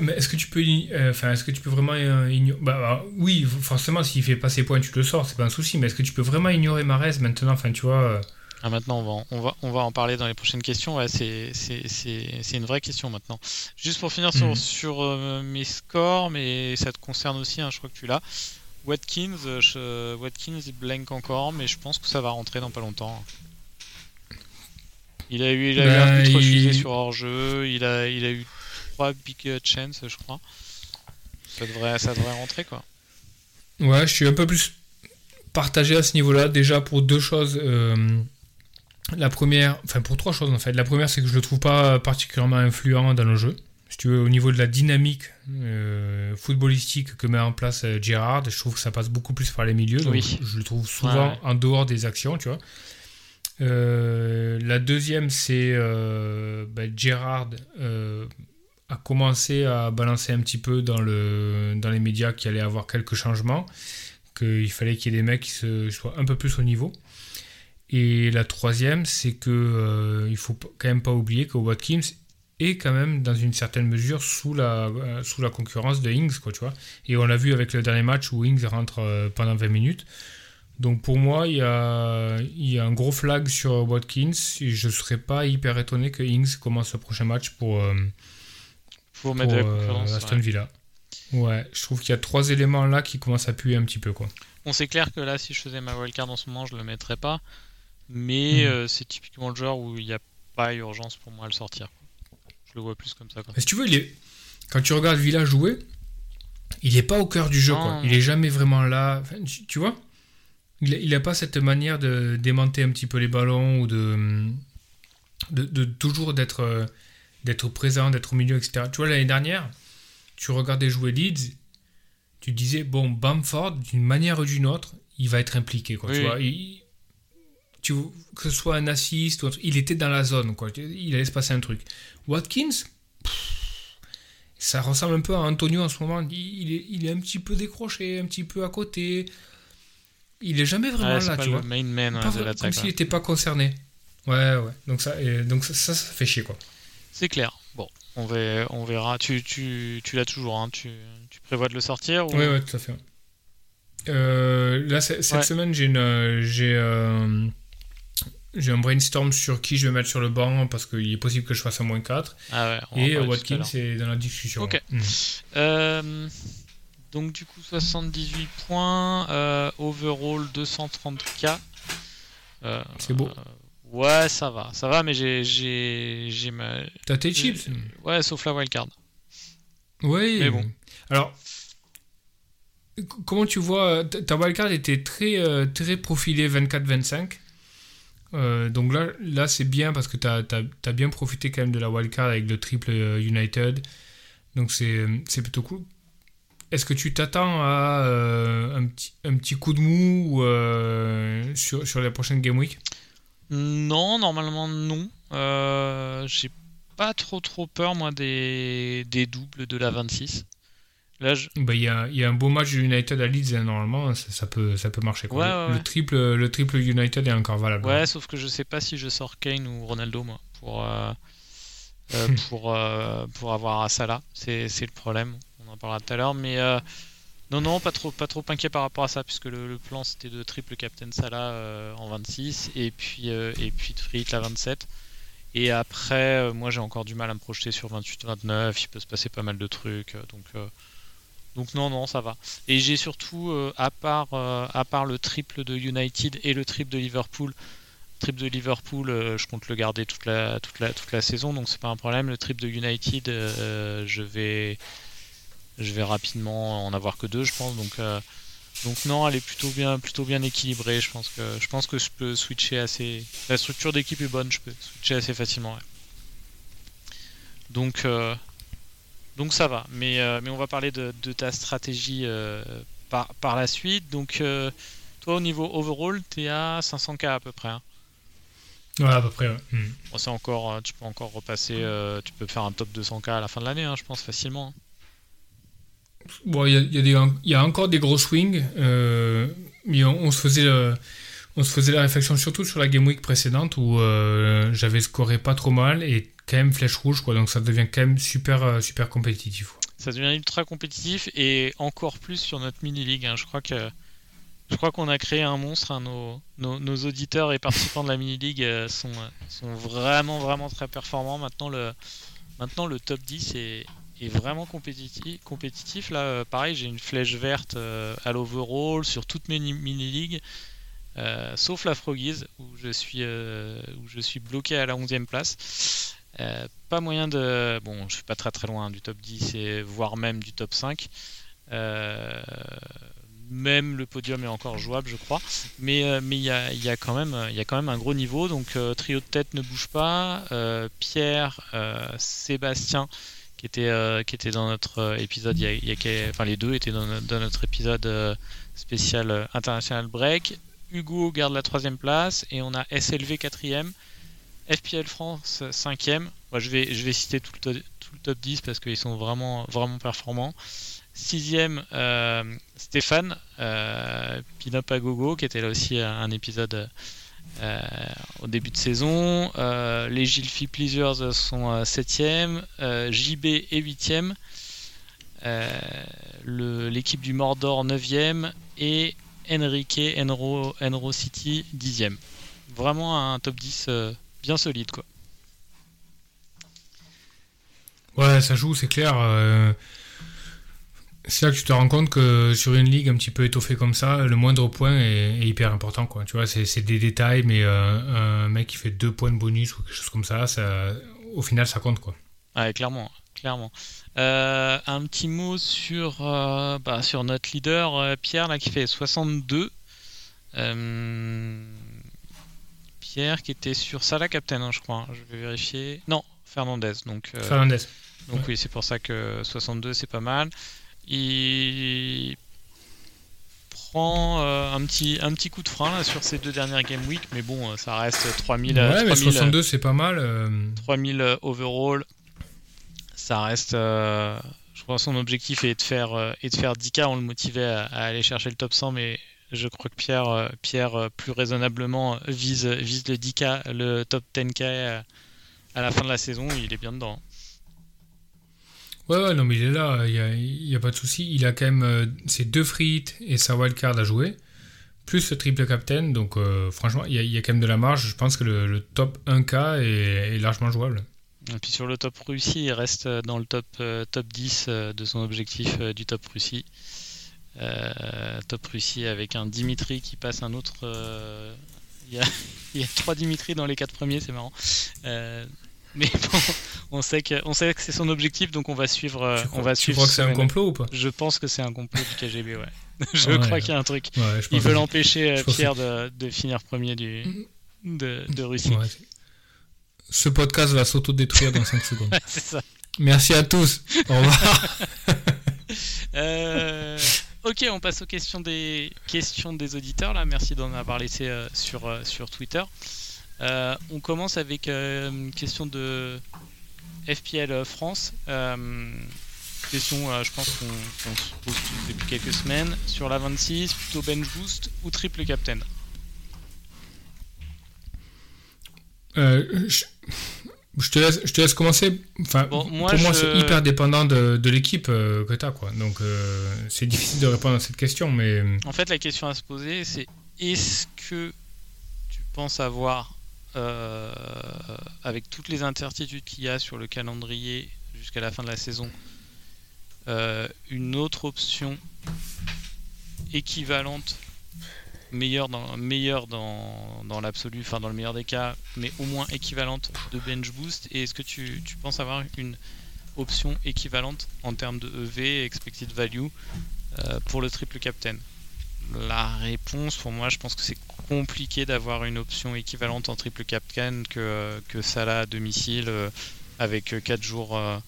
Mais est-ce que tu peux, euh, enfin, est-ce que tu peux vraiment ignorer bah, bah, oui, forcément, s'il fait pas ses points, tu le sors, c'est pas un souci. Mais est-ce que tu peux vraiment ignorer Marès maintenant Enfin, tu vois. Ah, maintenant, on va, en- on, va, on va en parler dans les prochaines questions. Ouais, c'est, c'est, c'est, c'est une vraie question maintenant. Juste pour finir sur, Mhm. sur euh, mes scores, mais ça te concerne aussi, hein, je crois que tu l'as. Watkins, je- Watkins il blank encore, mais je pense que ça va rentrer dans pas longtemps. Il a eu, il a eu Bah, un but il- refusé sur hors-jeu, il a, il a eu trois big chances, je crois. Ça devrait, ça devrait rentrer quoi. Ouais, je suis un peu plus partagé à ce niveau-là. Déjà pour deux choses. euh, la première, enfin pour trois choses en fait. La première, c'est que je le trouve pas particulièrement influent dans le jeu. Si tu veux, au niveau de la dynamique euh, footballistique que met en place euh, Gerrard, je trouve que ça passe beaucoup plus par les milieux. Donc Oui. je le trouve souvent Ouais. en dehors des actions, tu vois. Euh, la deuxième, c'est euh, bah, Gerrard euh, a commencé à balancer un petit peu dans, le, dans les médias qu'il allait avoir quelques changements, qu'il fallait qu'il y ait des mecs qui soient un peu plus au niveau. Et la troisième, c'est que euh, faut quand même pas oublier que Watkins est quand même dans une certaine mesure sous la, sous la concurrence de Ings, quoi, tu vois. Et on l'a vu avec le dernier match où Ings rentre pendant 20 minutes. Donc pour moi, il y a, il y a un gros flag sur Watkins. Et je ne serais pas hyper étonné que Ings commence le prochain match pour, euh, Pour mettre pour de la euh. Aston. Villa. Ouais, je trouve qu'il y a trois éléments là qui commencent à puer un petit peu. Quoi. Bon, c'est clair que là, si je faisais ma wildcard en ce moment, je le mettrais pas. Mais Mhm. euh, c'est typiquement le genre où il n'y a pas urgence pour moi à le sortir. quoi. Je le vois plus comme ça. Quoi. Mais si tu veux, il est... quand tu regardes Villa jouer, il n'est pas au cœur du jeu. Non, Quoi. Il est jamais vraiment là. Enfin, tu, tu vois? Il n'a pas cette manière de démonter un petit peu les ballons ou de, de, de toujours d'être euh, d'être présent, d'être au milieu, etc. Tu vois, l'année dernière, tu regardais jouer Leeds, tu disais, bon, Bamford, d'une manière ou d'une autre, il va être impliqué. Quoi, Oui. tu vois Il- tu, que ce soit un assist ou truc, il était dans la zone. Quoi. Il allait se passer un truc. Watkins, ça ressemble un peu à Antonio en ce moment. Il, il est, il est un petit peu décroché, un petit peu à côté. Il est jamais vraiment Ouais, là, pas tu le vois. main man ouais, Pas de vrai- comme s'il n'était pas concerné. Ouais, ouais. Donc ça, et donc ça, ça, ça fait chier, quoi. C'est clair. Bon, on, va, on verra. Tu, tu, tu l'as toujours. Hein. Tu, tu prévois de le sortir ou... Ouais, ouais, tout à fait. Euh, là, cette Ouais. semaine, j'ai une, euh, j'ai, euh, j'ai un brainstorm sur qui je vais mettre sur le banc parce qu'il est possible que je fasse un moins 4. Ah ouais, on Et Watkins est dans la discussion. Ok. Mm. Euh, donc du coup 78 points, euh, overall 230k. Euh, C'est beau. euh, ouais, ça va, ça va, mais j'ai j'ai ma T'as tes chips ouais, sauf la wildcard. Oui. Mais bon. Alors, comment tu vois ta- wildcard était très, très profilée 24-25. Euh, donc là, là c'est bien parce que tu as, bien profité quand même de la wildcard avec le triple United. Donc c'est c'est plutôt cool. Est-ce que tu t'attends à euh, un, petit, un petit coup de mou euh, sur, sur la prochaine Game Week? Non, normalement non. Euh, j'ai pas trop trop peur moi des, des doubles de la 26. Là, je... Bah, Il y, a, il y a un beau match de United à Leeds, hein, normalement, ça, ça peut, ça peut marcher. quoi. Ouais, le, ouais, le ouais. triple, le triple United est encore valable. Ouais, sauf que je sais pas si je sors Kane ou Ronaldo moi pour euh, pour euh, pour avoir à Salah. C'est c'est le problème. En parlera tout à l'heure, mais euh, non non pas trop pas trop inquiet par rapport à ça puisque le, plan c'était de triple Captain Salah euh, en 26 et puis euh, et puis de Frick la 27. Et après, moi j'ai encore du mal à me projeter sur 28-29. Il peut se passer pas mal de trucs, donc donc non non ça va. Et j'ai surtout à part à part le triple de United et le triple de Liverpool trip de Liverpool, je compte le garder toute la, toute la, toute la saison, donc c'est pas un problème. Le trip de United, je vais je vais rapidement en avoir que deux, je pense. Donc, euh, donc non, elle est plutôt bien, plutôt bien équilibrée. Je pense que je pense que je peux switcher assez. La structure d'équipe est bonne, je peux switcher assez facilement. ouais. Donc euh, donc ça va. Mais euh, mais on va parler de, de ta stratégie par par la suite. Donc toi au niveau overall, t'es à 500k à peu près. hein. Ouais, à peu près. ouais. Bon, c'est encore, tu peux encore repasser, tu peux faire un top 200k à la fin de l'année, hein, je pense facilement. hein. Bon, y a, y a encore des gros swings, euh, mais on, se faisait on se faisait la réflexion surtout sur la Game Week précédente où euh, j'avais scoré pas trop mal et quand même flèche rouge, quoi. Donc ça devient quand même super, euh, super compétitif. ça devient ultra compétitif et encore plus sur notre mini-league. hein. Je crois que je crois qu'on a créé un monstre. hein. Nos, nos, auditeurs et participants de la mini-league euh, sont, sont vraiment, vraiment très performants. Maintenant, le, maintenant, le top 10 est, est vraiment compétitif. Là, euh, pareil, j'ai une flèche verte euh, à l'overall sur toutes mes ni- mini-ligues. euh, sauf la Froggies où je suis où je suis bloqué à la 11e place. Pas moyen de bon, je suis pas très très loin du top 10 et voire même du top 5. Euh, même le podium est encore jouable, je crois. Mais mais il y a, y a quand même y a quand même un gros niveau. Donc trio de tête ne bouge pas. Pierre, Sébastien qui était euh, qui était dans notre euh, épisode il y a, enfin les deux étaient dans, no- dans notre épisode euh, spécial international break. Hugo garde la troisième place et on a SLV quatrième. FPL France 5ème. Moi, je, vais, je vais citer tout le, to- tout le top 10 parce qu'ils sont vraiment, vraiment performants. Sixième, Stéphane, euh, qui était là aussi un épisode euh, au début de saison. Euh, les Gilfi Pleasers sont euh, septième. Euh, JB est huitième. Euh, le- L'équipe du Mordor 9ème. Et Enrique Enro, Enro City 10ème. Vraiment un top 10 euh, bien solide. Ouais, ça joue, c'est clair. C'est là que tu te rends compte que sur une ligue un petit peu étoffée comme ça, le moindre point est, est hyper important. Quoi. Tu vois, c'est des détails, mais euh, un mec qui fait deux points de bonus ou quelque chose comme ça, ça au final, ça compte. Quoi. Ouais, clairement, clairement. Euh, un petit mot sur, euh, bah, sur notre leader Pierre là qui fait 62. Euh, Pierre qui était sur Salah Captain, hein, je crois. hein. Je vais vérifier. Non, Fernandez. Donc, Fernandez. donc ouais. oui, c'est pour ça que 62 c'est pas mal. Il prend euh, un petit un petit coup de frein là sur ces deux dernières game week, mais bon, euh, ça reste 3000 euh, Ouais, mais 3000, 62, c'est pas mal. euh, 3000 euh, overall. Ça reste. euh, je crois que son objectif est de faire, est de faire 10K. On le motivait à, à aller chercher le top 100, mais je crois que Pierre, Pierre plus raisonnablement, vise, vise le 10K, le top 10K euh, à la fin de la saison. Il est bien dedans. Ouais, ouais, non, mais il est là, il n'y a, pas de souci. Il a quand même euh, ses deux frites et sa wildcard à jouer, plus le triple captain. Donc, euh, franchement, il y, a, quand même de la marge. Je pense que le, top 1K est, est largement jouable. Et puis sur le top Russie, il reste dans le top, euh, top 10 euh, de son objectif du top Russie. Top Russie avec un Dimitri qui passe un autre. Il y, il y a trois Dimitri dans les quatre premiers, c'est marrant. Mais bon, on sait que, on sait que c'est son objectif, donc on va suivre. euh, tu on crois, va tu suivre crois que c'est un complot ou pas? Je pense que c'est un complot du KGB, ouais. je Ouais, crois qu'il y a un truc. Ouais, je Ils veulent que- empêcher euh, je Pierre de, de finir premier du, de, de Russie. Ouais, Ce podcast va s'autodétruire dans 5 secondes. c'est ça. Merci à tous. Au revoir. Euh, ok, on passe aux questions des questions des auditeurs. Là, merci d'en avoir laissé euh, sur euh, sur Twitter. Euh, on commence avec euh, une question de FPL France. Euh, question, euh, je pense qu'on se pose depuis quelques semaines. Sur la 26, plutôt bench boost ou triple captain? Je, je te laisse, je te laisse commencer. Enfin, Bon, moi, pour moi, je- c'est hyper dépendant de, de l'équipe que tu as. Quoi. Donc, c'est difficile de répondre à cette question. Mais En fait, la question à se poser, c'est est-ce que tu penses avoir, euh, avec toutes les incertitudes qu'il y a sur le calendrier jusqu'à la fin de la saison, euh, une autre option équivalente, meilleure dans, meilleure dans, l'absolu, enfin dans le meilleur des cas, mais au moins équivalente de bench boost. Et est-ce que tu, tu penses avoir une option équivalente en termes de EV, expected value, euh, pour le triple captain? La réponse, pour moi, je pense que c'est compliqué d'avoir une option équivalente en triple captain que, que Salah à domicile euh, avec 4 jours, euh,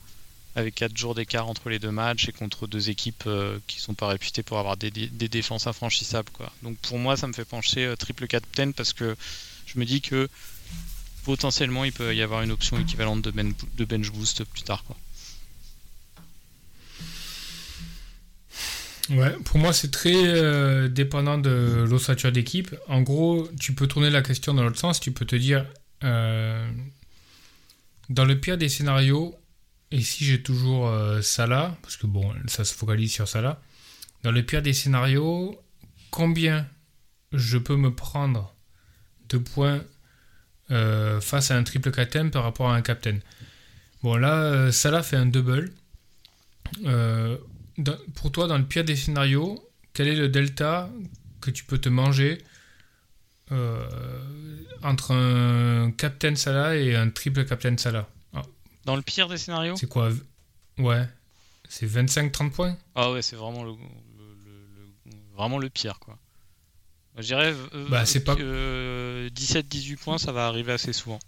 quatre jours d'écart entre les deux matchs et contre deux équipes euh, qui sont pas réputées pour avoir des, défenses infranchissables. Quoi. Donc pour moi, ça me fait pencher euh, triple captain parce que je me dis que potentiellement il peut y avoir une option équivalente de, ben- bench boost plus tard. Ouais, pour moi, c'est très euh, dépendant de l'ossature d'équipe. En gros, tu peux tourner la question dans l'autre sens. Tu peux te dire, euh, dans le pire des scénarios, et si j'ai toujours euh, Salah, parce que bon, ça se focalise sur Salah, dans le pire des scénarios, combien je peux me prendre de points euh, face à un triple captain par rapport à un captain Bon, là, Salah fait un double. Dans- pour toi, dans le pire des scénarios, quel est le delta que tu peux te manger euh, entre un captain Salah et un triple captain Salah Dans le pire des scénarios? C'est quoi? Ouais. C'est 25-30 points? Ah ouais, c'est vraiment le, le- le- le- vraiment le pire, quoi. Je dirais euh, Bah, c'est pas- euh, 17-18 points, ça va arriver assez souvent.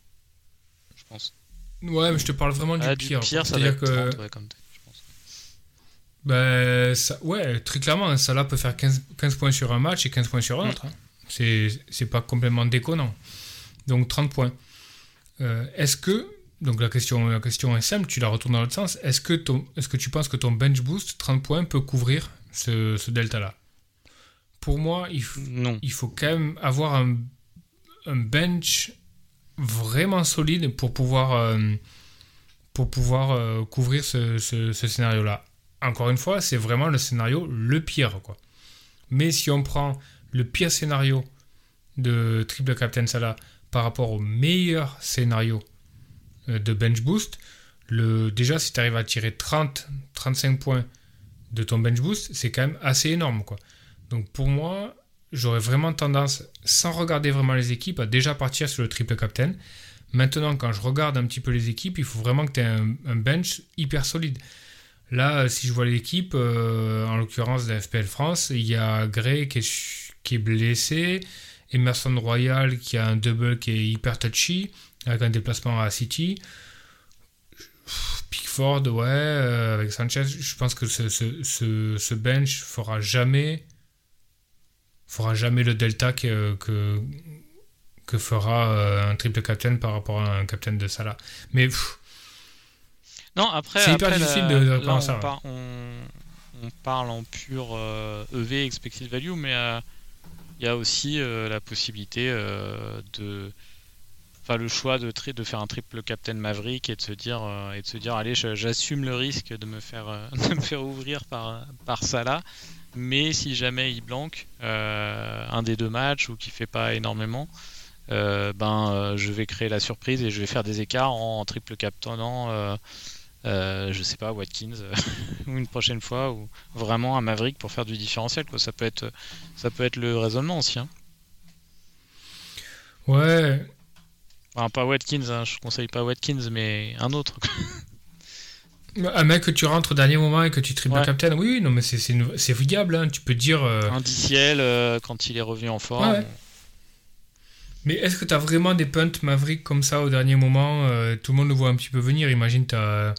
Je pense. Ouais, mais je te parle vraiment du Ah, pire. ça va être que 30, ouais, comme ça, ouais, très clairement, Salah peut faire 15, 15 points sur un match et 15 points sur un Mm. autre. hein. C'est pas complètement déconnant. Donc 30 points. Euh, Est-ce que, donc la question, la question est simple, tu la retournes dans l'autre sens. Est-ce que, ton- est-ce que tu penses que ton bench boost 30 points peut couvrir ce, ce delta-là? Pour moi, il, Non. il faut quand même avoir un, un bench vraiment solide pour pouvoir, euh, pour pouvoir euh, couvrir ce, ce- ce scénario-là. Encore une fois, c'est vraiment le scénario le pire. Mais si on prend le pire scénario de Triple Captain Salah par rapport au meilleur scénario euh, de bench boost, le, déjà si tu arrives à tirer 30-35 points de ton bench boost, c'est quand même assez énorme. Quoi. Donc pour moi, j'aurais vraiment tendance, sans regarder vraiment les équipes, à déjà partir sur le triple captain. Maintenant, quand je regarde un petit peu les équipes, il faut vraiment que tu aies un bench hyper solide. Là, euh, si je vois l'équipe, euh, en l'occurrence de la FPL France, il y a Gray qui est, blessé, Emerson Royal qui a un double qui est hyper touchy, avec un déplacement à City. Pickford, ouais, euh, avec Sanchez, je pense que ce, bench fera jamais fera jamais le delta que, fera un triple captain par rapport à un captain de Salah. Mais Non, après, C'est hyper après, difficile la- de- de là, on, ça, ouais. par- on, on parle en pur euh, EV, expected value, mais euh, il y a aussi euh, la possibilité de. Enfin, le choix de, de faire un triple Captain Maverick et de se dire, et de se dire allez, j'assume le risque de me faire, de me faire ouvrir par, par Salah, mais si jamais il blanque euh, un des deux matchs ou qu'il fait pas énormément, euh, ben, euh, je vais créer la surprise et je vais faire des écarts en triple captainant. Euh, je sais pas, Watkins euh, ou une prochaine fois ou vraiment un Maverick pour faire du différentiel quoi. Ça peut être ça peut être le raisonnement aussi. Hein. ouais, Enfin, pas Watkins, hein, je conseille pas Watkins mais un autre. quoi. un mec que tu rentres au dernier moment et que tu triple Ouais. captain, oui, oui, non, mais c'est- c'est une- c'est viable, hein, tu peux dire. euh, un DCL euh, quand il est revenu en forme. Ouais, ouais. Mais est-ce que tu as vraiment des punts Maverick comme ça au dernier moment euh, Tout le monde le voit un petit peu venir. Imagine, tu as,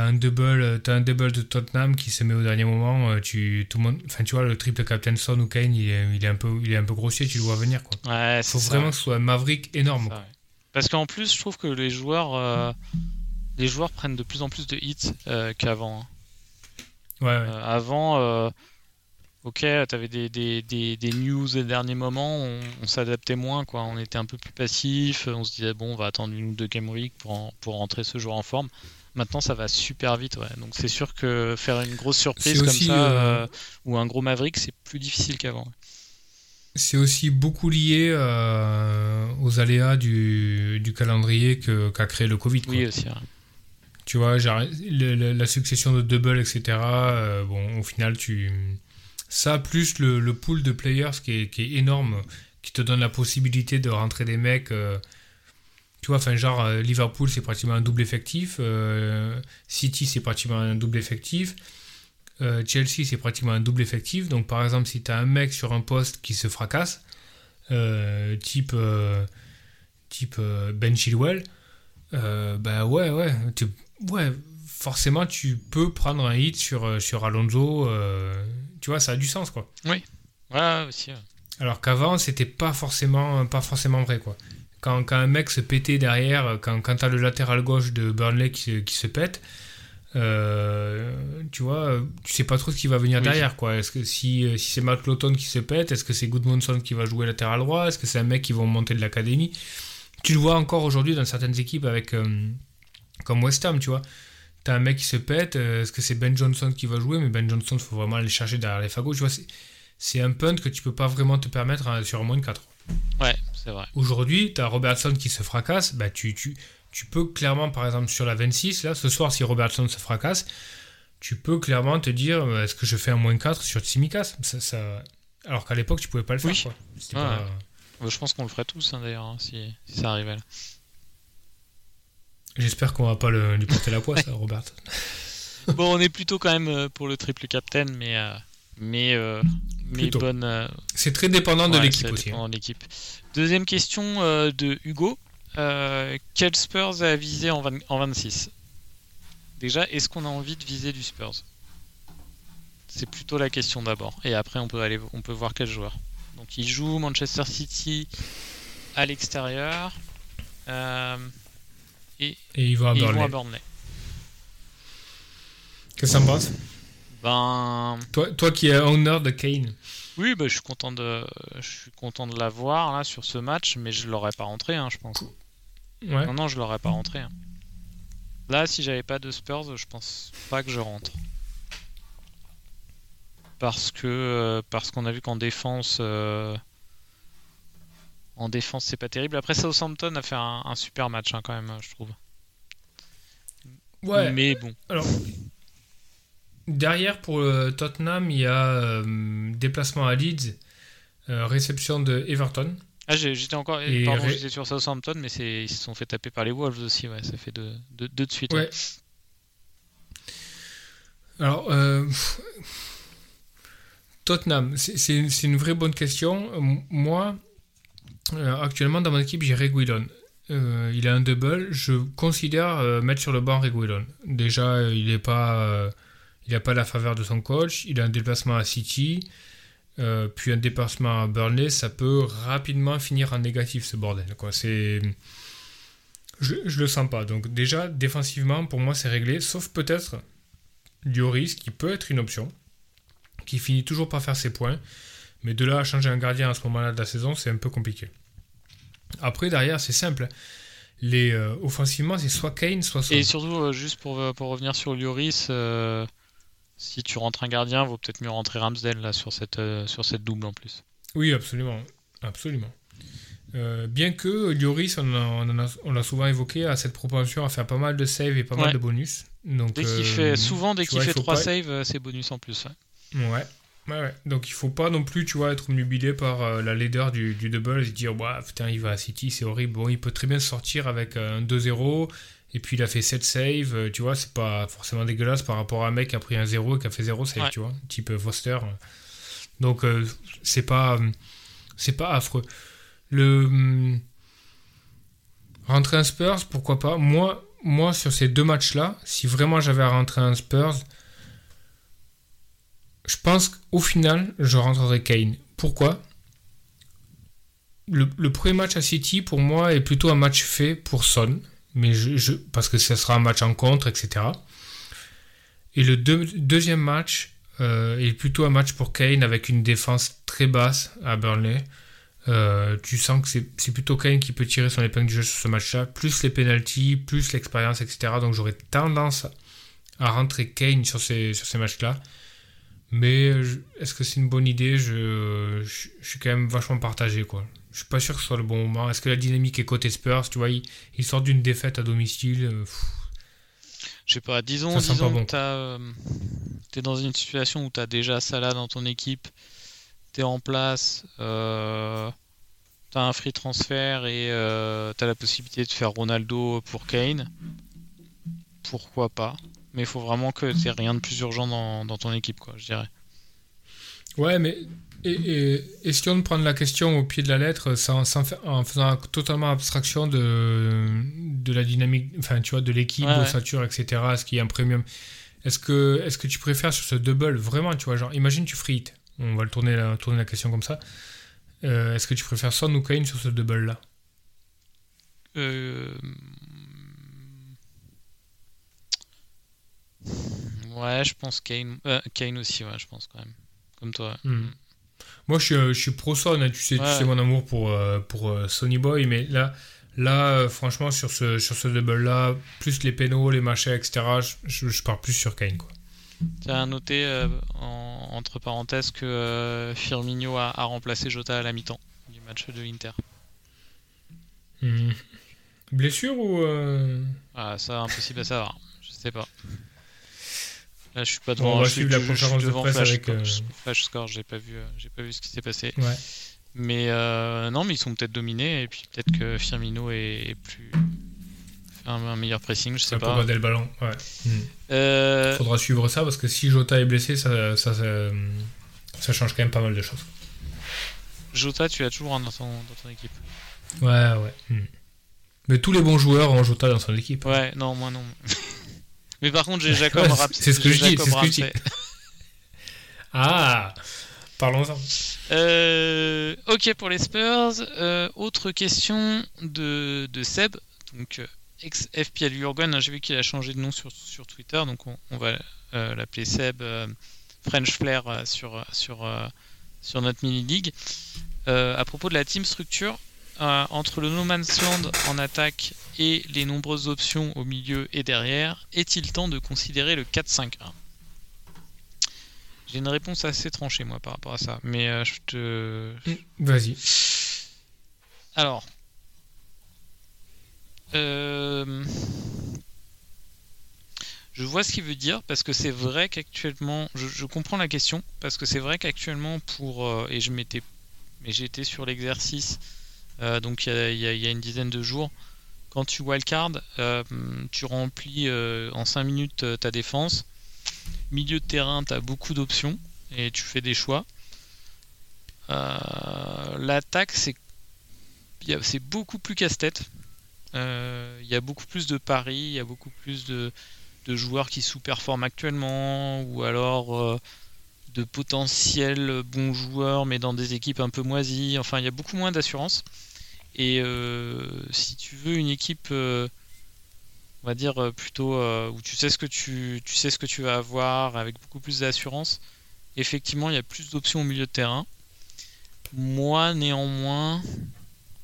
un double t'as un double de Tottenham qui se met au dernier moment. euh, tu, tout le monde, enfin, tu vois, le triple captain Son ou Kane, il est, il est, un, peu, il est un peu grossier, tu le vois venir. Ouais, c'est faut ça. vraiment que ce soit un Maverick énorme. Ça, quoi. ouais. Parce qu'en plus, je trouve que les joueurs, euh, les joueurs prennent de plus en plus de hits euh, qu'avant. hein. Ouais. Euh, avant, euh, ok, t'avais des, des, des, des news des derniers moments, on, on s'adaptait moins, quoi. On était un peu plus passif, on se disait bon, on va attendre une ou deux game week pour, en- pour rentrer ce joueur en forme. Maintenant, ça va super vite, ouais. Donc c'est sûr que faire une grosse surprise comme aussi, ça euh, euh, ou un gros Maverick, c'est plus difficile qu'avant. C'est aussi beaucoup lié euh, aux aléas du, du calendrier qu'a créé le Covid. quoi. Oui, aussi. ouais. Tu vois, genre, le- le- la succession de double, etc. euh, bon, au final, tu. Ça, plus le, le pool de players qui est, qui est énorme, qui te donne la possibilité de rentrer des mecs. euh, tu vois, enfin, genre, euh, Liverpool, c'est pratiquement un double effectif. euh, City, c'est pratiquement un double effectif. euh, Chelsea, c'est pratiquement un double effectif. Donc, par exemple, si tu as un mec sur un poste qui se fracasse, euh, type, type Ben Chilwell, bah ouais, ouais, tu- ouais, forcément tu peux prendre un hit sur, sur Alonso, tu vois, ça a du sens quoi. Ouais, aussi. ouais. Alors qu'avant c'était pas forcément, pas forcément vrai quoi. Quand, quand un mec se pétait derrière, quand, quand t'as le latéral gauche de Burnley qui, se- qui se pète, euh, tu vois, tu sais pas trop ce qui va venir Oui. derrière quoi. Est-ce que si, euh, si c'est Matt Lawton qui se pète, est-ce que c'est Goodmanson qui va jouer latéral droit, est-ce que c'est un mec qui va monter de l'académie? Tu le vois encore aujourd'hui dans certaines équipes avec euh, comme West Ham, tu vois. T'as un mec qui se pète, euh, est-ce que c'est Ben Johnson qui va jouer? Mais Ben Johnson, il faut vraiment aller chercher derrière les fagots, tu vois. C'est un punt que tu peux pas vraiment te permettre hein, sur moins de 4. Ouais, Aujourd'hui, t'as Robertson qui se fracasse, bah tu, tu, tu peux clairement, par exemple, sur la 26, là, ce soir, si Robertson se fracasse, tu peux clairement te dire, euh, est-ce que je fais un moins 4 sur Tsimikas? Ça, ça... Alors qu'à l'époque, tu pouvais pas le faire. Oui. Quoi. Pas- Euh, Je pense qu'on le ferait tous hein, d'ailleurs, hein, si, si ça arrivait là. J'espère qu'on va pas le- lui porter la poisse, à Robert. bon, on est plutôt quand même euh, pour le triple captain, mais euh, mais euh, mais bonne. euh, C'est très dépendant de l'équipe aussi. hein. de l'équipe. Deuxième question euh, de Hugo. Euh, quel Spurs a visé en, 20 en 26 Déjà, est-ce qu'on a envie de viser du Spurs? C'est plutôt la question d'abord. Et après, on peut aller, on peut voir quel joueur. Donc, il joue Manchester City à l'extérieur. Euh, et, Et ils vont à et ils vont Burnley. à Burnley. Qu'est-ce que t'en penses Ben, toi, toi qui es owner de Kane. Oui, bah, je suis content de, je suis content de l'avoir là sur ce match, mais je l'aurais pas rentré, hein, je pense. Ouais. Non, non, je l'aurais pas rentré. hein. Là, si j'avais pas de Spurs, je pense pas que je rentre. Parce que euh, parce qu'on a vu qu'en défense, euh, en défense, c'est pas terrible. Après, Southampton a fait un, un super match hein, quand même, je trouve. Ouais. Mais bon, Alors, derrière pour euh, Tottenham, il y a euh, déplacement à Leeds, euh, réception de Everton. ah, j'étais encore, Et pardon, Ré- j'étais sur Southampton, mais ils se sont fait taper par les Wolves aussi. Ouais, ça fait deux, deux, deux de suite. Ouais. Alors, euh, Tottenham, c'est- une vraie bonne question. Moi, actuellement, dans mon équipe, j'ai Reguilon. Il a un double. Je considère mettre sur le banc Reguilon. Déjà, il n'est pas, il n'a pas la faveur de son coach. Il a un déplacement à City, euh, puis un déplacement à Burnley. Ça peut rapidement finir en négatif, ce bordel. Quoi. C'est je, je le sens pas. Donc déjà, défensivement, pour moi, c'est réglé. Sauf peut-être Lloris, qui peut être une option, qui finit toujours par faire ses points. Mais de là à changer un gardien à ce moment-là de la saison, c'est un peu compliqué. Après, derrière, c'est simple. Les, euh, offensivement, c'est soit Kane, soit Son. Et surtout, euh, juste pour, pour revenir sur Lloris, euh, si tu rentres un gardien, vaut peut-être mieux rentrer Ramsdale là sur cette, euh, sur cette double en plus. Oui, absolument. Absolument. Euh, bien que Lloris, on, l'a souvent évoqué, a cette propension à faire pas mal de saves et pas Ouais. mal de bonus. Donc, Dès euh, fait, souvent, dès qu'il fait faut 3 pas- saves, c'est bonus en plus. ouais. Ouais. Ouais, ouais. Donc il faut pas non plus, tu vois, être nubilé par euh, la leader du, du double et se dire, ouais, putain, il va à City, c'est horrible. Bon, il peut très bien sortir avec un 2-0 et puis il a fait 7 saves, euh, tu vois, c'est pas forcément dégueulasse par rapport à un mec qui a pris un 0 et qui a fait 0 save, Ouais. tu vois, type euh, Foster. Donc euh, c'est pas, euh, c'est pas affreux. Le hum, rentrer un Spurs, pourquoi pas? Moi, moi sur ces deux matchs-là, si vraiment j'avais à rentrer un Spurs, je pense qu'au final, je rentrerai Kane. Pourquoi? Le, le premier match à City, pour moi, est plutôt un match fait pour Son, mais parce que ce sera un match en contre, etc. Et le deux- deuxième match euh, est plutôt un match pour Kane avec une défense très basse à Burnley. Euh, tu sens que c'est plutôt Kane qui peut tirer son épingle du jeu sur ce match-là, plus les penalties, plus l'expérience, etc. Donc j'aurais tendance à rentrer Kane sur ces, sur ces matchs-là. Mais euh, est-ce que c'est une bonne idée? Je, je suis quand même vachement partagé. Quoi. Je suis pas sûr que ce soit le bon moment. Est-ce que la dynamique est côté Spurs Tu vois, il, il sort d'une défaite à domicile. euh, Je sais pas, disons, Ça disons bon, que t'as, euh, t'es dans une situation où tu as déjà Salah dans ton équipe, tu es en place, euh, tu as un free transfert et tu as la possibilité de faire Ronaldo pour Kane. Pourquoi pas Mais il faut vraiment que tu rien de plus urgent dans, dans ton équipe, quoi, je dirais. Ouais, mais et, et, essayons de prendre la question au pied de la lettre sans, en faisant totalement abstraction de, de la dynamique, enfin tu vois, de l'équipe, Ouais, ouais. d'ossature, etc. Est-ce qu'il y a un premium Est-ce que, est que tu préfères sur ce double vraiment, tu vois, genre, imagine tu free hit. On va le tourner la, tourner la question comme ça. Euh, Est-ce que tu préfères Son ou Kane sur ce double là Euh, Ouais, je pense Kane. euh, Kane aussi, ouais, je pense quand même. Comme toi. Hmm. Moi, je suis, euh, je suis pro Son, hein, tu sais, tu sais mon amour pour, euh, pour euh, Sonny Boy, mais là, Là, euh, franchement, sur ce, sur ce double-là, plus les pénaux, les machins, etc., je, je pars plus sur Kane. Quoi. Tu as noté, euh, en- entre parenthèses, que Firmino a, a remplacé Jota à la mi-temps du match de l'Inter. Mhm. Blessure ou. Ah, ça, impossible à savoir. Je sais pas. Là, je suis pas devant. on va je suis- suivre la je- je suis conférence de presse Flash, avec, euh, Flash Score, j'ai pas vu, euh, j'ai pas vu ce qui s'est passé. Ouais. Mais euh, non, mais ils sont peut-être dominés et puis peut-être que Firmino est, est plus fait un, un meilleur pressing, je sais Ça pas. garder le ballon. Ouais. Mhm. Euh, Faudra suivre ça parce que si Jota est blessé, ça, ça, ça, change quand même pas mal de choses. Jota, tu as toujours un dans ton, dans ton équipe. Ouais, ouais. Mhm. Mais tous les bons joueurs ont Jota dans son équipe. Ouais, non, moi non. mais par contre, j'ai Jacob Ouais, c'est ce que je dis, ce que je dis. Ah Parlons-en. Euh, ok pour les Spurs. Euh, autre question de, de Seb, donc euh, ex FPL Urban. J'ai vu qu'il a changé de nom sur, sur Twitter, donc on, on va l'appeler Seb French Flair sur, sur, sur notre mini league. À propos de la team structure, euh, entre le No Man's Land en attaque et les nombreuses options au milieu et derrière, est-il temps de considérer le 4-5-1 J'ai une réponse assez tranchée moi par rapport à ça, mais euh, je te. Vas-y. Alors. Euh, Je vois ce qu'il veut dire parce que c'est vrai qu'actuellement, je, je comprends la question parce que c'est vrai qu'actuellement pour euh, et je m'étais, mais j'étais sur l'exercice euh, donc il y, a- une dizaine de jours. Quand tu wildcard, euh, tu remplis euh, en 5 minutes ta défense. Milieu de terrain, tu as beaucoup d'options et tu fais des choix. L'attaque, c'est beaucoup plus casse-tête. Il y a beaucoup plus de paris, il y a beaucoup plus de, de joueurs qui sous-performent actuellement, ou alors de potentiels bons joueurs, mais dans des équipes un peu moisies. Enfin, il y a beaucoup moins d'assurance. Et euh, si tu veux une équipe, euh, on va dire euh, plutôt où tu sais ce que tu, tu sais ce que tu vas avoir, avec beaucoup plus d'assurance, effectivement, il y a plus d'options au milieu de terrain. Moi, néanmoins,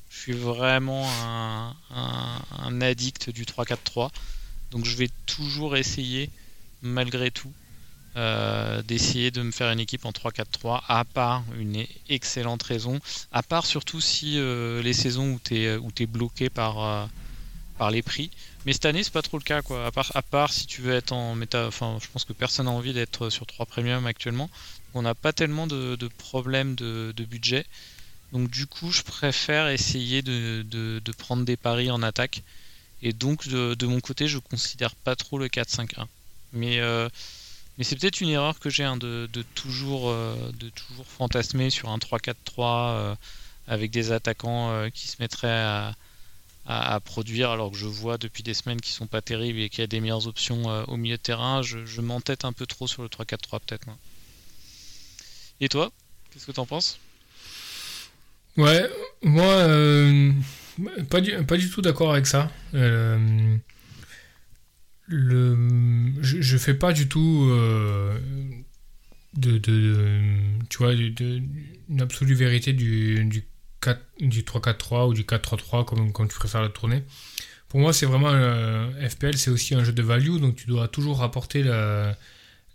je suis vraiment un- un addict du 3-4-3. Donc je vais toujours essayer, malgré tout, euh, d'essayer de me faire une équipe en 3-4-3, à part une excellente raison, à part surtout si euh, les saisons où tu es, où t'es bloqué par, euh, par les prix. Mais cette année, c'est pas trop le cas, quoi. À part, à part si tu veux être en méta. Enfin, je pense que personne n'a envie d'être sur 3 premium actuellement. On n'a pas tellement de, de problèmes de, budget. Donc, du coup, je préfère essayer de, de- prendre des paris en attaque. Et donc, de, mon côté, je considère pas trop le 4-5-1. Mais, mais c'est peut-être une erreur que j'ai hein, de, toujours, euh, de toujours fantasmer sur un 3-4-3 euh, avec des attaquants euh, qui se mettraient à, produire, alors que je vois depuis des semaines qu'ils sont pas terribles et qu'il y a des meilleures options au milieu de terrain. Je, m'entête un peu trop sur le 3-4-3 peut-être. Et toi Qu'est-ce que t'en penses? Ouais, moi, pas, du, tout d'accord avec ça. Je, je fais pas du tout euh, de, tu vois, de, une absolue vérité du, du, 4 du 3-4-3 ou du 4-3-3, comme, tu préfères le tourner. Pour moi, c'est vraiment euh, FPL, c'est aussi un jeu de value, donc tu dois toujours la,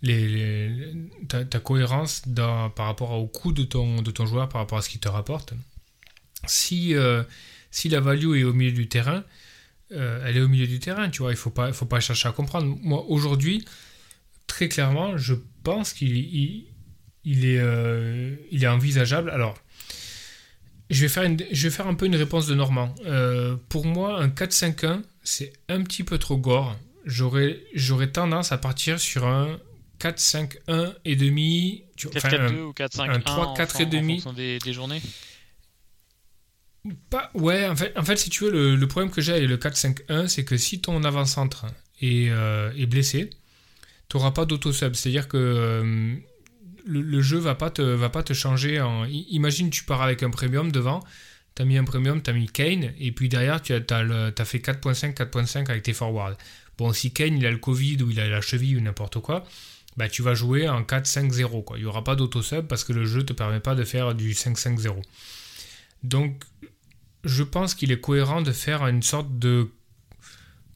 les- ta, cohérence par rapport au coût de ton, de ton joueur, par rapport à ce qu'il te rapporte. Si, euh, si la value est au milieu du terrain, euh, elle est au milieu du terrain, tu vois, il ne faut pas, faut pas chercher à comprendre. Moi, aujourd'hui, très clairement, je pense qu'il il, il est, euh, il est envisageable. Alors, je vais, faire une, je vais faire un peu une réponse de Normand. Euh, pour moi, un 4-5-1, c'est un petit peu trop gore. J'aurais j'aurais tendance à partir sur un 4-5-1 et demi. tu vois, enfin, 4-4-2 un- ou 4-5-1 un 3, en- 4 en- et en demi. fonction des, des journées Pas, ouais, en fait, en fait, si tu veux, le, problème que j'ai avec le 4-5-1, c'est que si ton avant-centre est, euh, blessé, tu n'auras pas d'auto-sub. C'est-à-dire que euh, le, jeu va pas te, va pas te changer. En... Imagine, tu pars avec un premium devant, tu as mis un premium, tu as mis Kane, et puis derrière, tu as, fait 4.5, 4.5 avec tes forwards. Bon, si Kane, il a le Covid ou il a la cheville ou n'importe quoi, bah, tu vas jouer en 4-5-0. quoi. Il n'y aura pas d'auto-sub parce que le jeu ne te permet pas de faire du 5-5-0. Donc, je pense qu'il est cohérent de faire une sorte de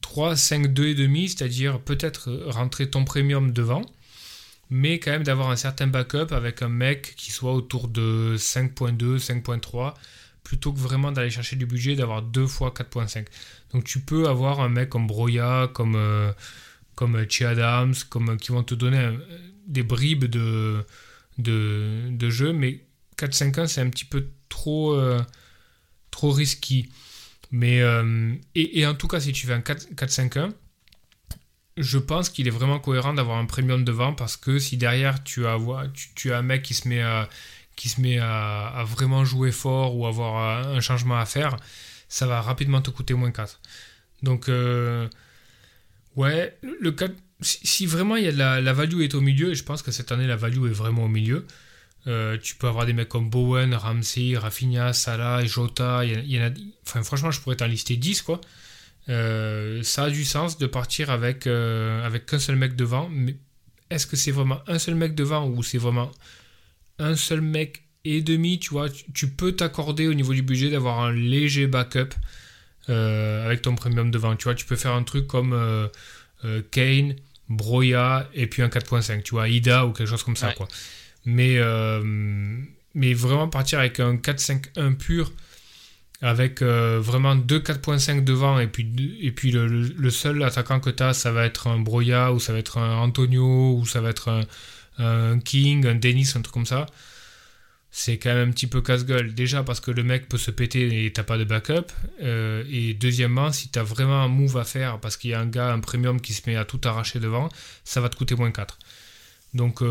3, 5, 2 et demi, c'est-à-dire peut-être rentrer ton premium devant, mais quand même d'avoir un certain backup avec un mec qui soit autour de 5.2, 5.3, plutôt que vraiment d'aller chercher du budget, d'avoir 2 fois 4.5. Donc tu peux avoir un mec comme Broya, comme, euh, comme Adams, comme, qui vont te donner des bribes de, de, jeu, mais 4-5-1 c'est un petit peu trop, euh, trop risqué. Mais, euh, et, en tout cas, si tu fais un 4-5-1, je pense qu'il est vraiment cohérent d'avoir un premium devant parce que si derrière tu as, tu, as un mec qui se met, à, vraiment jouer fort ou avoir un changement à faire, ça va rapidement te coûter moins 4. Donc, euh, ouais, le 4, si, vraiment il y a la, la, value est au milieu, et je pense que cette année la value est vraiment au milieu, euh, tu peux avoir des mecs comme Bowen, Ramsey, Rafinha, Salah, Jota. Il y, en a, enfin, franchement, je pourrais t'en lister 10, quoi. Euh, ça a du sens de partir avec, euh, avec qu'un seul mec devant. Mais est-ce que c'est vraiment un seul mec devant ou c'est vraiment un seul mec et demi Tu vois, tu, peux t'accorder au niveau du budget d'avoir un léger backup avec ton premium devant. Tu vois, tu peux faire un truc comme Kane, Broya et puis un 4.5. Tu vois, Ida ou quelque chose comme ça, quoi. Mais, euh, mais vraiment partir avec un 4-5-1 pur, avec euh, vraiment deux 4.5 devant, et puis, et puis le, seul attaquant que tu as, ça va être un Broya, ou ça va être un Antonio, ou ça va être un, King, un Dennis, un truc comme ça. C'est quand même un petit peu casse-gueule. Déjà parce que le mec peut se péter et t'as pas de backup. Euh, et deuxièmement, si tu as vraiment un move à faire parce qu'il y a un gars, un premium qui se met à tout arracher devant, ça va te coûter moins 4. Donc,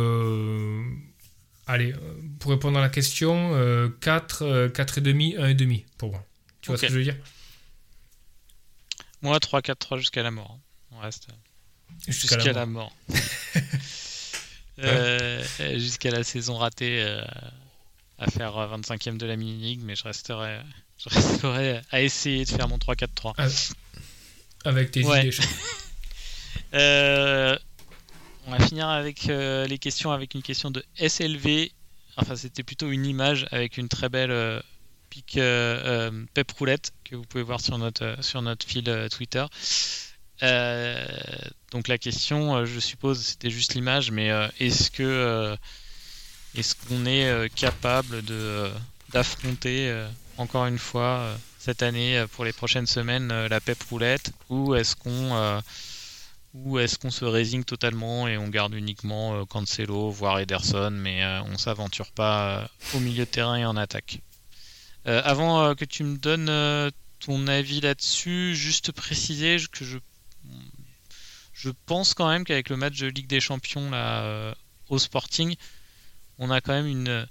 Allez, euh, pour répondre à la question, 4, 4,5, 1,5 pour moi. Tu vois ce que je veux dire? Moi, 3, 4, 3 jusqu'à la mort. On reste jusqu'à la, mort. Euh, jusqu'à la saison ratée euh, à faire 25e de la mini-league, mais je resterai, je resterai à essayer de faire mon 3-4-3. Ah, avec tes idées. euh, on va finir avec euh, les questions avec une question de SLV. Enfin, c'était plutôt une image avec une très belle euh, pique euh, pep roulette que vous pouvez voir sur notre, sur notre fil Twitter. donc la question, je suppose, c'était juste l'image, mais est-ce que est-ce qu'on est capable de d'affronter encore une fois cette année pour les prochaines semaines la pep roulette ou est-ce qu'on ou est-ce qu'on se résigne totalement et on garde uniquement euh, Cancelo, voire Ederson, mais euh, on s'aventure pas euh, au milieu de terrain et en attaque? Avant que tu me donnes ton avis là-dessus, juste préciser que je, pense quand même qu'avec le match de Ligue des Champions au Sporting, on a quand même une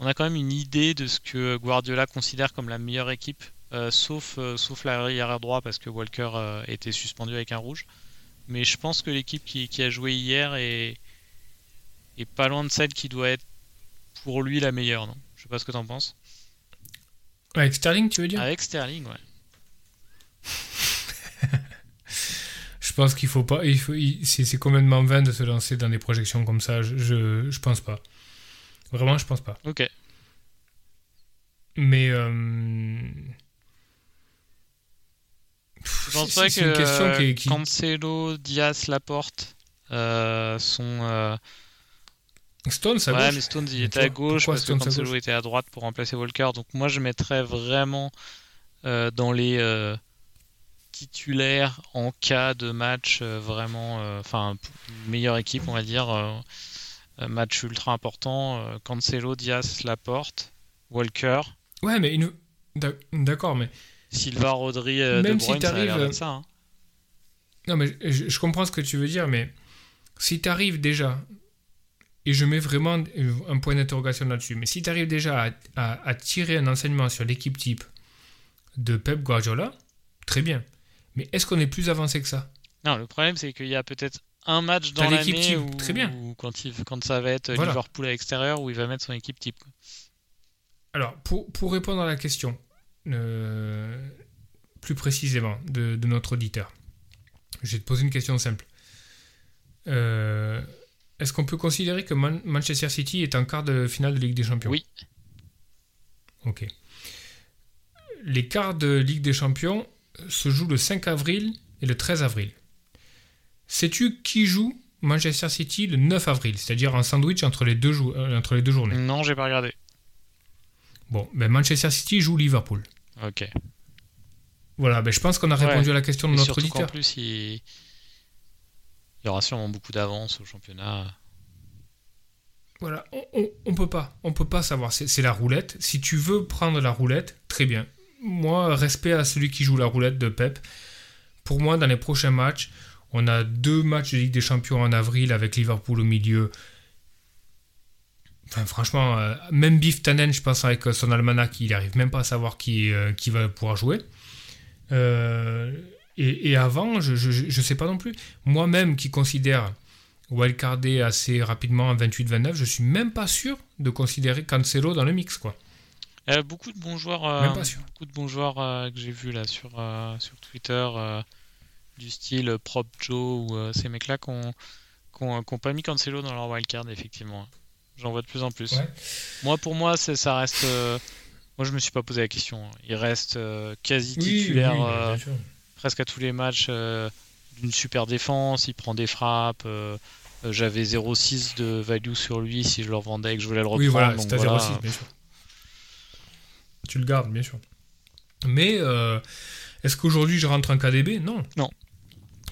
on a quand même une idée de ce que Guardiola considère comme la meilleure équipe, sauf, sauf l'arrière droit parce que Walker était suspendu avec un rouge. Mais je pense que l'équipe qui, a joué hier est, est pas loin de celle qui doit être pour lui la meilleure, non? Je sais pas ce que t'en penses. Avec Sterling, tu veux dire? Avec Sterling, ouais. je pense qu'il faut pas. Il faut, c'est, complètement vain de se lancer dans des projections comme ça. Je, je, je pense pas. Vraiment, je pense pas. Ok. Mais. Euh, pas que une question qui, qui... Cancelo, Diaz, Laporte euh, sont. Euh... Stones à ouais, mais Stones il était à gauche parce que Cancelo était à droite pour remplacer Walker. Donc moi je mettrais vraiment euh, dans les euh, titulaires en cas de match euh, vraiment, euh, enfin meilleure équipe on va dire, match ultra important. Cancelo, Diaz, Laporte, Walker. Ouais, mais une... d'accord, mais Silva, Rodri, euh, Même De Bruyne, si ça ça. Hein. Non, mais je, comprends ce que tu veux dire, mais si tu arrives déjà, et je mets vraiment un point d'interrogation là-dessus, mais si tu arrives déjà à, tirer un enseignement sur l'équipe type de Pep Guardiola, très bien. Mais est-ce qu'on est plus avancé que ça? Non, le problème c'est qu'il y a peut-être un match dans l'année où, très bien. quand, il, quand ça va être Liverpool à l'extérieur où il va mettre son équipe type. Alors, pour, pour répondre à la question, euh, plus précisément de, notre auditeur. Je vais te poser une question simple. Euh, est-ce qu'on peut considérer que Manchester City est en quart de finale de Ligue des Champions? Oui. Ok. les quarts de Ligue des Champions se jouent le 5 avril et le 13 avril. Sais-tu qui joue Manchester City le 9 avril, c'est-à-dire un sandwich entre les deux, euh, entre les deux journées? Non, j'ai pas regardé. Bon, ben Manchester City joue Liverpool. Ok. Voilà, ben je pense qu'on a Ouais. répondu à la question de Et notre surtout auditeur. plus, il... il y aura sûrement beaucoup d'avance au championnat. Voilà, on, on, on peut pas, on peut pas savoir. C'est la roulette. Si tu veux prendre la roulette, très bien. Moi, respect à celui qui joue la roulette de Pep. Pour moi, dans les prochains matchs, on a deux matchs de Ligue des Champions en avril avec Liverpool au milieu. Enfin, franchement, euh, même Biff Tannen, je pense, avec son almanach, il arrive même pas à savoir qui, euh, qui va pouvoir jouer. Euh, et, et avant, je, je sais pas non plus. Moi-même qui considère wildcardé assez rapidement en 28-29, je suis même pas sûr de considérer Cancelo dans le mix, quoi. Beaucoup de bons joueurs, beaucoup de bons joueurs que j'ai vus là sur, sur Twitter, du style Prop Joe ou ces mecs-là qui n'ont pas mis Cancelo dans leur wildcard, effectivement. J'en vois de plus en plus. Ouais. Moi, pour moi, ça reste. euh, moi, je me suis pas posé la question. Il reste euh, quasi titulaire euh, presque à tous les matchs d'une super défense. Il prend des frappes. J'avais 0,6 de value sur lui si je le revendais et que je voulais le reprendre. Oui, voilà, à voilà. 0,6, bien sûr. Tu le gardes, bien sûr. Mais est-ce qu'aujourd'hui je rentre en KDB Non. Non.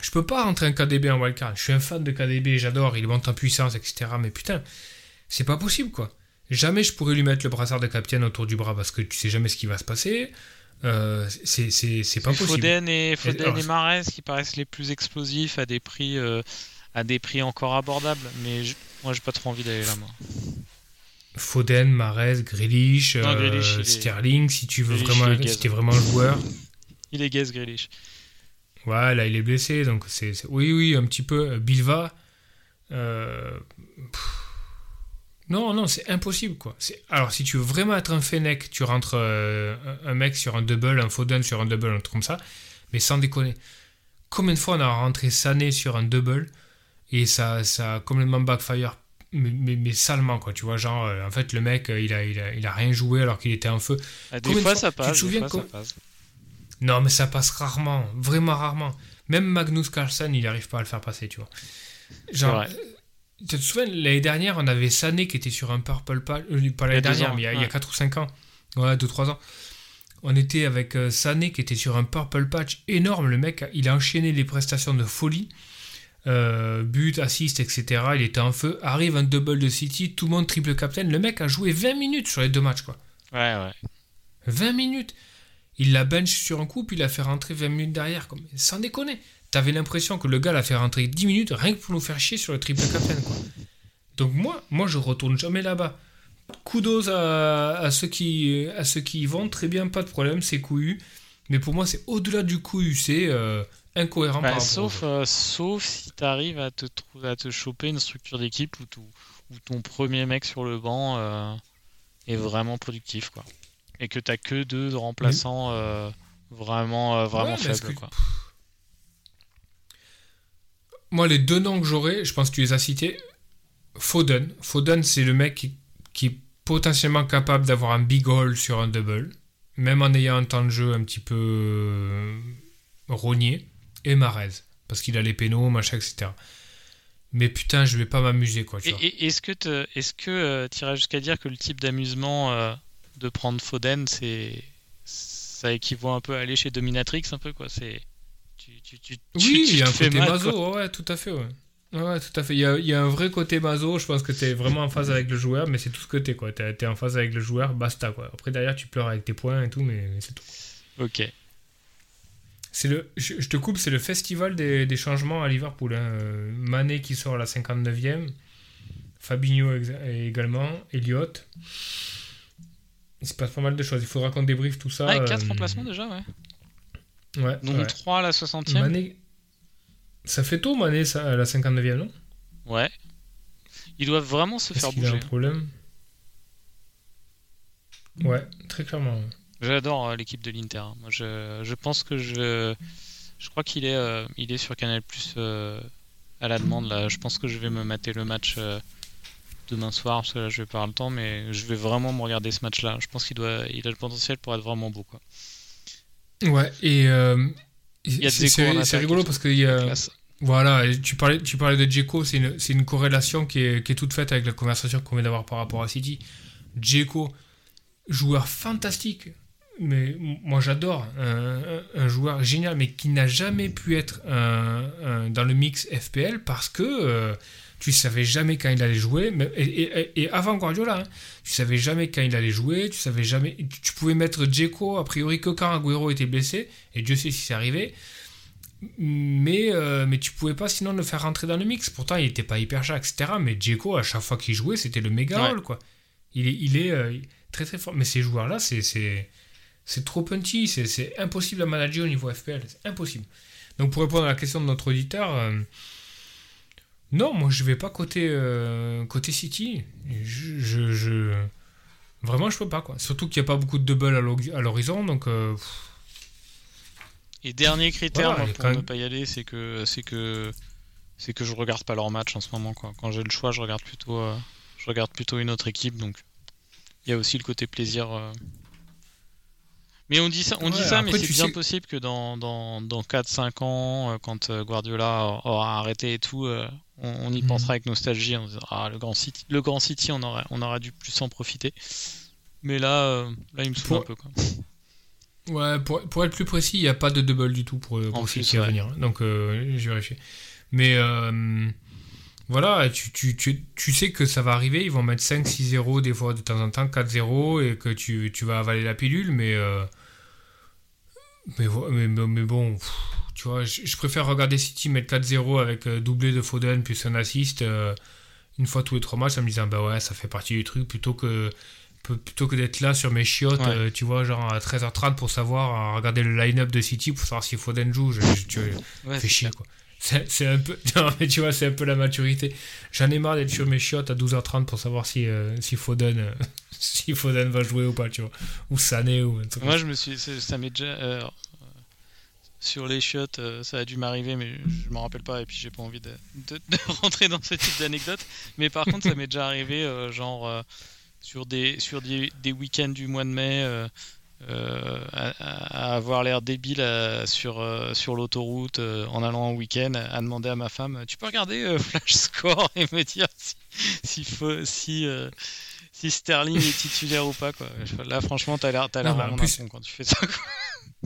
Je peux pas rentrer en KDB en wildcard. Je suis un fan de KDB, j'adore, il monte en puissance, etc. Mais putain, c'est pas possible, quoi. Jamais je pourrais lui mettre le brassard de capitaine autour du bras parce que tu sais jamais ce qui va se passer. Euh, c'est c'est- c'est pas possible. Foden et, Foden alors, et Mahrez qui paraissent les plus explosifs à des prix, euh, à des prix encore abordables. Mais je- moi, j'ai pas trop envie d'aller là, moi. Foden, Mahrez, Grealish, Non, euh, est- Sterling, si tu veux Grealish, vraiment, si t'es vraiment joueur. Il est gaze, Grealish. Ouais, là, il est blessé, donc c'est... Oui, oui, un petit peu. Bilva... euh, pff, Non, non, c'est impossible, quoi. Alors, si tu veux vraiment être un Fennec, tu rentres euh, un mec sur un double, un Foden sur un double, un truc comme ça, mais sans déconner. Combien de fois on a rentré Sané sur un double, et ça, ça a complètement backfire, mais, mais, mais salement, quoi, tu vois, genre, euh, en fait, le mec, euh, il a, il a, il a rien joué alors qu'il était en feu. Ah, Des fois, fois ça tu te passe. Des souviens fois, ça quand- passe. Non, mais ça passe rarement, vraiment rarement. Même Magnus Carlsen, il n'arrive pas à le faire passer, tu vois. Genre, tu te souviens, l'année dernière, on avait Sané qui était sur un Purple Patch, euh, pas l'année a dernière, ans, mais il y a, il y a ouais. 4 ou 5 ans, ouais, 2-3 ans. On était avec euh, Sané qui était sur un Purple Patch énorme. Le mec, il a enchaîné les prestations de folie. Euh, but, assist, etc. Il était en feu. Arrive un double de City, tout le monde triple captain. Le mec a joué 20 minutes sur les deux matchs, quoi. Ouais, ouais. 20 minutes. Il l'a bench sur un coup, puis il l'a fait rentrer 20 minutes derrière. Comme... Sans déconner. T'avais l'impression que le gars l'a fait rentrer 10 minutes rien que pour nous faire chier sur le triple captain. Quoi. Donc moi, moi, je retourne jamais là-bas. Kudos à, à, ceux qui, à ceux qui y vont, très bien, pas de problème, c'est couillu. Mais pour moi, c'est au-delà du couillu, c'est euh, incohérent Bah, par sauf, euh, sauf si tu arrives à te, à te choper une structure d'équipe où, où ton premier mec sur le banc euh, est vraiment productif. Quoi. Et que tu que deux remplaçants euh, vraiment, vraiment Ouais, faibles. que- Quoi. Moi, les deux noms que j'aurais, je pense que tu les as cités. Foden. Foden, c'est le mec qui, qui est potentiellement capable d'avoir un big hole sur un double, même en ayant un temps de jeu un petit peu euh, rogné. Et Marez, parce qu'il a les pénaux, machin, etc. Mais putain, je vais pas m'amuser, quoi. Tu Et, vois. et- est-ce que te- est-ce que tu irais jusqu'à dire que le type d'amusement euh, de prendre Foden, c'est ça équivaut un peu à aller chez Dominatrix un peu quoi C'est tu, tu, Oui, il y a un côté mal, maso, ouais, tout à fait, ouais. Tout à fait. Il y, a, il y a un vrai côté maso, je pense que tu es vraiment en phase avec le joueur, mais c'est tout ce que t'es, quoi. T'es es en phase avec le joueur, basta, quoi. Après, derrière, tu pleures avec tes points et tout, mais, mais c'est tout. Ok. C'est le, je, je te coupe, c'est le festival des, des changements à Liverpool. Hein. Euh, Mané qui sort à la 59e, Fabinho également, Elliott. Il se passe pas mal de choses. Il faudra qu'on débriefe tout ça. Ah, et 4 euh, remplacements déjà, ouais. Ouais. Donc ouais. 3 à la 60e. Mané. Ça fait tôt, Mané, ça, à la 59e, non? Ouais. Ils doivent vraiment se faire qu'il a un bouger. problème? Ouais, très clairement. ouais. J'adore euh, l'équipe de l'Inter. hein. Moi, je, je pense que je, je crois qu'il est, euh, il est sur Canal Plus à la demande. Là, je pense que je vais me mater le match euh, demain soir parce que là, je vais pas avoir le temps, mais je vais vraiment me regarder ce match-là. Je pense qu'il doit, il a le potentiel pour être vraiment beau, quoi. Ouais, et euh, c'est rigolo parce qu'il y a. Classe. Voilà, tu parlais, tu parlais de Djeko, c'est une, une corrélation qui est, qui est toute faite avec la conversation qu'on vient d'avoir par rapport à City. Djeko, joueur fantastique, mais moi j'adore, un, un- un joueur génial, mais qui n'a jamais pu être un- un- dans le mix FPL parce que euh, tu savais jamais quand il allait jouer, mais- et, et- et avant Guardiola, hein, tu savais jamais quand il allait jouer, tu savais jamais, tu, pouvais mettre Djeko a priori que quand Agüero était blessé, et Dieu sait si c'est arrivé, mais, euh, mais tu pouvais pas sinon le faire rentrer dans le mix. Pourtant, il était pas hyper cher, etc. Mais Djeko, à chaque fois qu'il jouait, c'était le méga Ouais. haul, quoi. Il est, il est euh, très très fort. Mais ces joueurs-là, c'est, c'est, c'est trop punchy, c'est, c'est impossible à manager au niveau FPL. C'est impossible. Donc, pour répondre à la question de notre auditeur, euh, non, moi je vais pas côté, euh, côté City. Je, je, je- Vraiment, je peux pas, quoi. Surtout qu'il n'y a pas beaucoup de double à l'hori- à l'horizon, donc. euh, Et dernier critère Voilà, moi, pour ne même- pas y aller, c'est que c'est que c'est que je regarde pas leur match en ce moment quoi. Quand j'ai le choix, je regarde plutôt euh, je regarde plutôt une autre équipe donc il y a aussi le côté plaisir euh. Mais on dit ça, on dit Ouais, ça mais c'est bien sais- possible que dans, dans, dans 4-5 ans, euh, quand euh, Guardiola aura arrêté et tout, euh, on, on y Mhm. pensera avec nostalgie. On dira, ah, le grand City, le grand City, on aurait, on aurait dû plus en profiter. Mais là, là, il me saoule un peu. Quoi. Ouais, pour, pour être plus précis, il n'y a pas de double du tout pour, pour plus, City à ouais. venir. Donc, euh, j'ai vérifié. Mais euh, voilà, tu, tu, tu, tu sais que ça va arriver. Ils vont mettre 5-6-0 des fois de temps en temps, 4-0 et que tu, tu vas avaler la pilule. Mais, euh, mais, mais, mais- bon, pff, tu vois, je, je préfère regarder City mettre 4-0 avec euh, doublé de Foden plus un assist euh, une fois tous les trois matchs en me disant, bah ouais, ça fait partie du truc plutôt que plutôt que d'être là sur mes chiottes, Ouais. euh, tu vois, genre à 13h30 pour savoir, regarder le line-up de City pour savoir si Foden joue, je, je- tu Ouais, fais c'est chier quoi. C'est c'est un peu, non, mais tu vois, c'est un peu la maturité. J'en ai marre d'être sur mes chiottes à 12h30 pour savoir si, si Foden, si Foden va jouer ou pas, tu vois, ou Sané ou un truc. Moi, je me suis, ça m'est déjà euh, sur les chiottes, euh, ça a dû m'arriver, mais je me rappelle pas et puis j'ai pas envie de, de- de rentrer dans ce type d'anecdote. Mais par contre, ça m'est déjà arrivé, euh, genre euh, sur des sur des, des week-ends du mois de mai. euh, à, à avoir l'air débile euh, sur, euh, sur l'autoroute en allant en week-end à demander à ma femme tu peux regarder Flash Score? et me dire si, si, faut- si, si Sterling est titulaire ou pas quoi. Là franchement t'as l'air t'as l'air vraiment plus- quand tu fais ça quoi.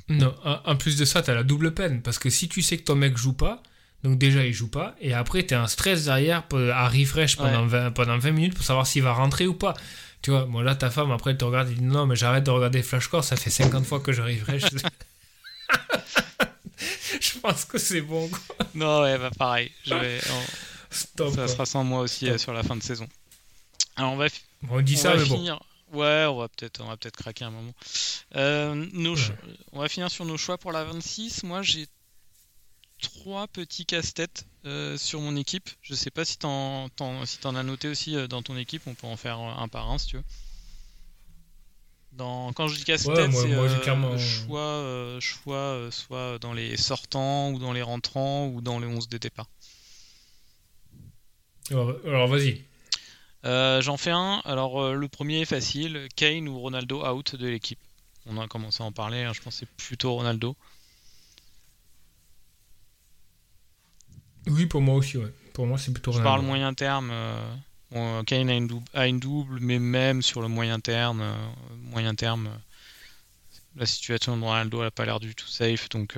Non, en plus de ça, t'as la double peine. Parce que si tu sais que ton mec joue pas, donc déjà il joue pas, et après t'es un stress derrière pour- à refresh pendant, 20, pendant 20 minutes pour savoir s'il va rentrer ou pas. Tu vois, moi là, ta femme, après, elle te regarde et dit non, mais j'arrête de regarder Flashcore, ça fait 50 fois que je refresh. je pense que c'est bon, quoi. Non ouais bah pareil. Je vais, on- Stop. ça quoi. sera sans moi aussi euh, sur la fin de saison. Alors on va Bon, on dit on ça, va mais bon. finir. Ouais, on va peut-être, on va peut-être craquer un moment. Euh, nos Ouais. cho- On va finir sur nos choix pour la 26. Moi, j'ai trois petits casse-têtes euh, sur mon équipe. Je sais pas si t'en, si t'en as noté aussi euh, dans ton équipe. On peut en faire un par un si tu veux. Dans, quand je dis casse-tête, Ouais, c'est euh, clairement- choix, choix soit dans les sortants ou dans les rentrants ou dans les 11 de départ. Alors, alors, vas-y. Euh, J'en fais un. Alors, euh, le premier est facile Kane ou Ronaldo out de l'équipe. On a commencé à en parler. hein, Je pense que c'est plutôt Ronaldo. Oui, pour moi aussi, ouais. Pour moi, c'est plutôt Je Ronaldo. parle moyen terme. euh, bon, Kane a une, double, a une double, mais même sur le moyen terme, moyen terme, la situation de Ronaldo n'a pas l'air du tout safe. Donc,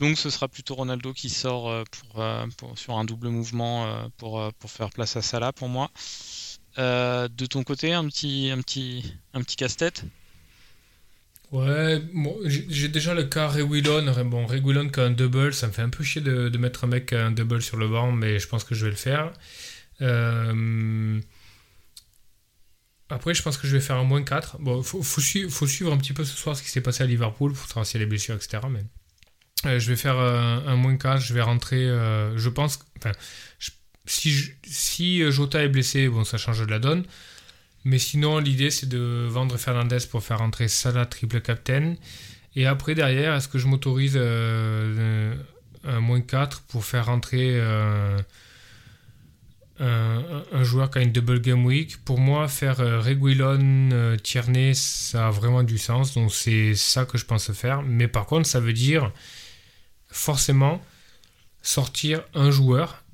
donc, ce sera plutôt Ronaldo qui sort euh, euh, pour- sur un double mouvement euh, pour, pour faire place à Salah pour moi. De ton côté, un petit, un petit, un petit casse-tête? Ouais, j'ai déjà le cas Reguilon. Bon, Reguilon qui a un double, ça me fait un peu chier de, mettre un mec qui a un double sur le banc, mais je pense que je vais le faire. Après, je pense que je vais faire un moins 4. Bon, faut, suivre, un petit peu ce soir ce qui s'est passé à Liverpool pour savoir des blessures, etc. Mais euh, je vais faire euh, un moins 4. Je vais rentrer. euh, je pense. si, si Jota est blessé, bon, ça change de la donne. Mais sinon, l'idée, c'est de vendre Fernandez pour faire rentrer Salah triple captain. Et après, derrière, est-ce que je m'autorise un moins 4 pour faire rentrer un, un joueur qui a une double game week? Pour moi, faire Reguilon, Tierney, ça a vraiment du sens. Donc c'est ça que je pense faire. Mais par contre, ça veut dire forcément sortir un joueur.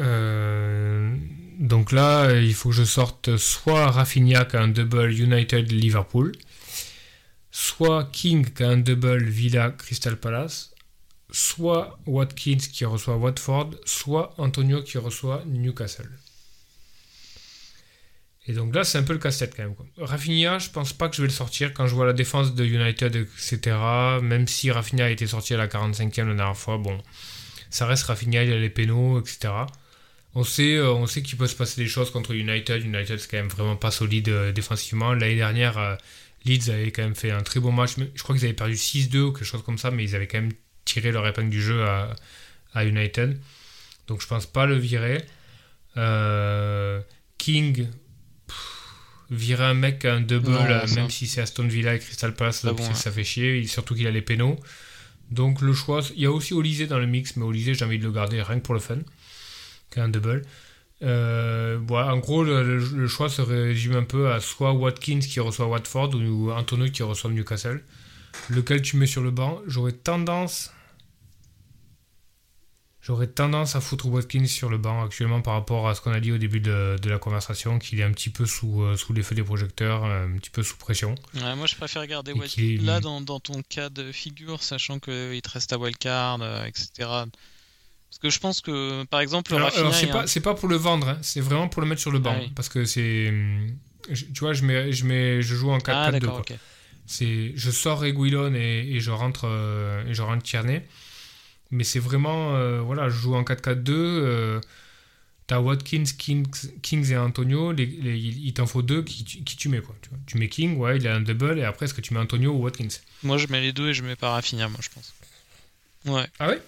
Euh, donc là, il faut que je sorte soit Rafinha qui a un double United Liverpool, soit King qui a un double Villa Crystal Palace, soit Watkins qui reçoit Watford, soit Antonio qui reçoit Newcastle. Et donc là, c'est un peu le casse-tête quand même. Quoi. Rafinha, je pense pas que je vais le sortir quand je vois la défense de United, etc. Même si Rafinha a été sorti à la 45e la dernière fois, bon, ça reste Rafinha, il a les pénaux, etc. On sait, euh, on sait qu'il peut se passer des choses contre United. United, c'est quand même vraiment pas solide euh, défensivement. L'année dernière, euh, Leeds avait quand même fait un très bon match. Je crois qu'ils avaient perdu 6-2 ou quelque chose comme ça, mais ils avaient quand même tiré leur épingle du jeu à, à United. Donc je pense pas le virer. King, virer un mec à un double, Non, euh, même si c'est Aston Villa et Crystal Palace, ça, ouais. fait chier, surtout qu'il a les pénaux. Donc le choix, il y a aussi Olysée dans le mix, mais Olysée, j'ai envie de le garder rien que pour le fun, qui est un double. Euh, voilà, en gros, le choix se résume un peu à soit Watkins qui reçoit Watford ou Antonio qui reçoit Newcastle. Lequel tu mets sur le banc? J'aurais tendance. J'aurais tendance à foutre Watkins sur le banc actuellement par rapport à ce qu'on a dit au début de, de la conversation, qu'il est un petit peu sous, euh, sous l'effet des projecteurs, un petit peu sous pression. Ouais, moi, je préfère garder Watkins. est- Là, dans, dans ton cas de figure, sachant qu'il te reste à wildcard, euh, etc. Parce que je pense que, par exemple, Alors, alors, c'est pas, un- c'est pas pour le vendre, hein, c'est vraiment pour le mettre sur le banc. Ah oui. Parce que c'est. je- Tu vois, je, mets, je, mets, je joue en 4-4-2. Ah, je sors Reguilon et, et je rentre euh, et je rentre Tierney. Mais c'est vraiment, euh, voilà, je joue en 4-4-2. euh, T'as Watkins, Kings, Kings et Antonio. Les, les- il t'en faut deux qui, tu- qui tu mets quoi. Tu, vois. tu mets King, ouais, il a un double et après est-ce que tu mets Antonio ou Watkins? Moi, je mets les deux et je mets pas Rafinha, moi, je pense. Ouais, Ah ouais?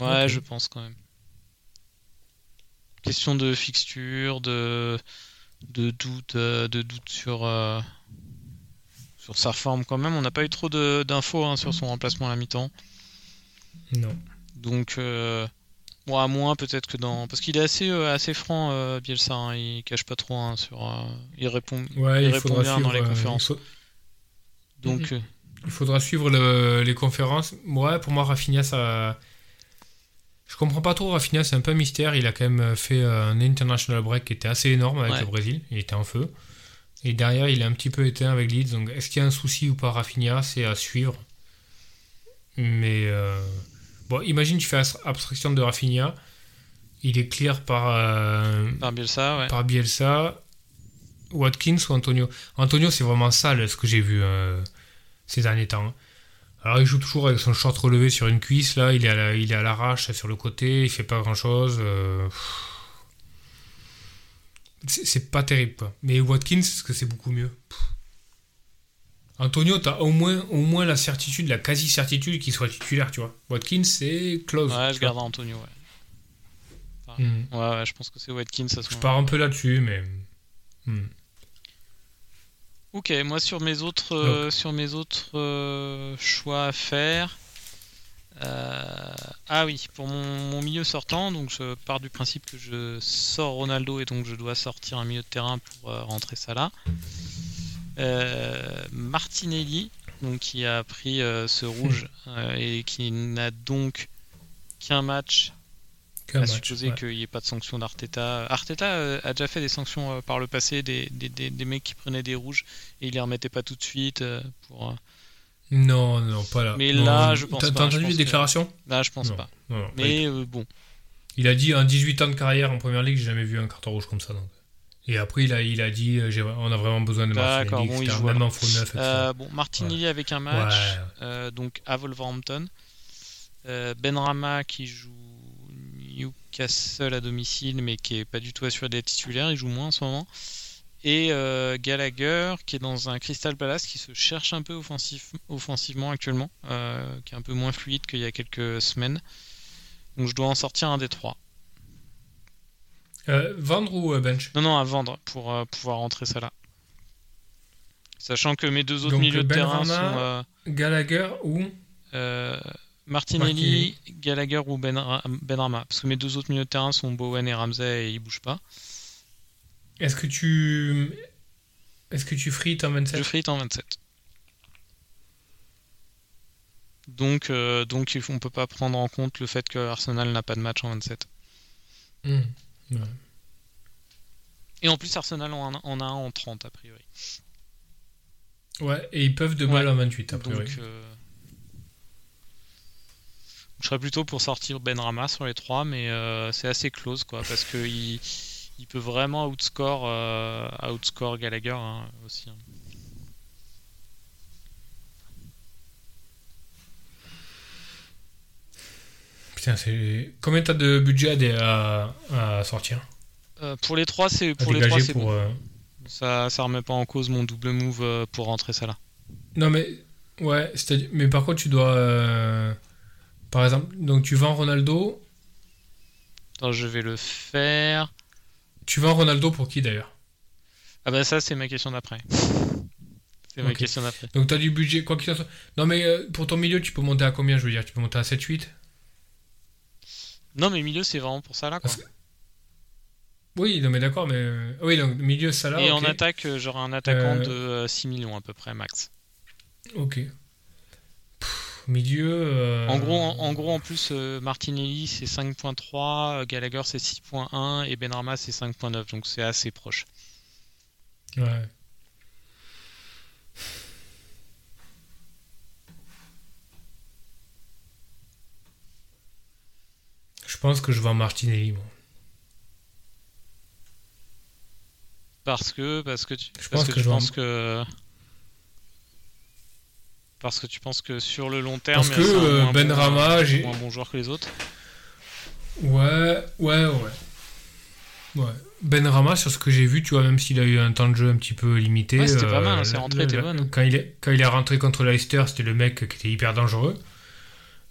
Ouais, je pense quand même. Question de fixture, de, de doute, euh, de doute sur, euh, sur sa forme quand même. On n'a pas eu trop d'infos hein, sur son remplacement à la mi-temps. Non. Donc, euh, bon, à moins peut-être que dans. Parce qu'il est assez, euh, assez franc, euh, Bielsa. hein, il cache pas trop hein, sur. euh, il répond. Ouais, Il il, répond faudra bien suivre, dans les conférences. faut- Donc, euh, Il faudra suivre le- les conférences. Ouais, pour moi, Rafinha, ça. Je comprends pas trop. Rafinha, c'est un peu un mystère. Il a quand même fait un international break qui était assez énorme avec Ouais. le Brésil. Il était en feu. Et derrière, il est un petit peu éteint avec Leeds. Donc, est-ce qu'il y a un souci ou pas, Rafinha C'est à suivre. Mais. euh, Bon, imagine, tu fais abstraction de Rafinha. Il est clear par, euh, par Bielsa, ouais. par Bielsa, Watkins ou Antonio. Antonio, c'est vraiment sale ce que j'ai vu euh, ces derniers temps. hein. Alors, il joue toujours avec son short relevé sur une cuisse. Là, il est à la- l'arrache sur le côté. Il fait pas grand chose. C'est c'est pas terrible, quoi. Mais Watkins, est-ce que c'est beaucoup mieux? Pff. Antonio, t'as au moins, au moins la certitude, la quasi-certitude qu'il soit titulaire, tu vois. Watkins, c'est close. Ouais, je vois. garde Antonio, ouais. Hmm. Ouais, ouais, je pense que c'est Watkins Je pars un peu là-dessus, mais. hmm. Ok, moi sur mes autres, euh, sur mes autres euh, choix à faire. Euh, ah oui, pour mon, mon milieu sortant, donc je pars du principe que je sors Ronaldo et donc je dois sortir un milieu de terrain pour euh, rentrer ça là. Euh, Martinelli, donc qui a pris ce rouge et qui n'a donc qu'un match à match, supposer ouais. qu'il n'y ait pas de sanction d'Arteta. Arteta a déjà fait des sanctions par le passé, des, des, des, des mecs qui prenaient des rouges et ils les remettaient pas tout de suite. pour, Non, non, pas là. Mais Non, là, je pense pas, t'as entendu les que- déclarations? Là, je pense Non. pas. Non, Mais euh, bon. Il a dit en 18 ans de carrière en première ligue, j'ai jamais vu un carton rouge comme ça. Donc. Et après, il a, il a dit euh, on a vraiment besoin de D'accord, Martinelli, bon, il joue Même en neuf. Euh, bon, Martinelli avec un match, Ouais. euh, donc à Wolverhampton. Euh, Benrama qui joue Newcastle à domicile, mais qui est pas du tout assuré d'être titulaire, il joue moins en ce moment. Et euh, Gallagher qui est dans un Crystal Palace qui se cherche un peu offensif, offensivement actuellement, euh, qui est un peu moins fluide qu'il y a quelques semaines. Donc je dois en sortir un des trois. Euh, vendre ou bench? Non, non, à vendre pour pouvoir rentrer ça là. Sachant que mes deux autres Donc, milieux de terrain Benrama, sont. Gallagher ou Martinelli, Gallagher ou ben, Benrama. Parce que mes deux autres milieux de terrain sont Bowen et Ramsey et ils bougent pas. Est-ce que tu. Est-ce que tu frites en 27 Je frite en 27. Donc, euh, donc on peut pas prendre en compte le fait que Arsenal n'a pas de match en 27. Hmm, ouais. Et en plus, Arsenal en a, en a un en 30 a priori. Ouais, et ils peuvent de mal Ouais. en 28 a priori. Donc, euh, je serais plutôt pour sortir Ben Rama sur les trois, mais euh, c'est assez close quoi, parce que il, il peut vraiment outscore, euh, outscore Gallagher hein, aussi. hein. Putain, c'est. Combien t'as de budget à, dé- à, à sortir? Euh, pour les trois, c'est pour les trois, c'est bon. euh, Ça, ça remet pas en cause mon double move pour rentrer ça là. Non, mais. Ouais, c'est-à-dire. Mais par contre, tu dois. Par exemple, donc tu vends Ronaldo. Attends, je vais le faire. Tu vends Ronaldo pour qui d'ailleurs? Ah bah ça, c'est ma question d'après. C'est ma question d'après. Donc t'as du budget, quoi qu'il en soit. Non, mais euh, pour ton milieu, tu peux monter à combien Je veux dire, tu peux monter à 7-8 Non, mais milieu, c'est vraiment pour ça là quoi. Oui, non, mais d'accord, mais. euh, Oui, donc milieu, ça là. Et en attaque, euh, j'aurai un attaquant Euh, de euh, 6 millions à peu près max. Ok. Milieu. euh, En gros, en, en gros, en plus, euh, Martinelli c'est 5.3, euh, Gallagher c'est 6.1 et Benrama c'est 5.9, donc c'est assez proche. Ouais. Je pense que je vends Martinelli, moi. Parce que, parce que tu, Je parce pense que je penses que, parce que tu penses que sur le long terme, Parce que, c'est un euh, moins Benrahma, bon, j'ai- moins bon joueur que les autres. Ouais, ouais, ouais. Ouais. Ben Rama, sur ce que j'ai vu, tu vois, même s'il a eu un temps de jeu un petit peu limité. Ouais, c'était pas euh, mal, hein, ses rentrées étaient le- bonnes. Quand il, est, quand il est rentré contre Leicester, c'était le mec qui était hyper dangereux.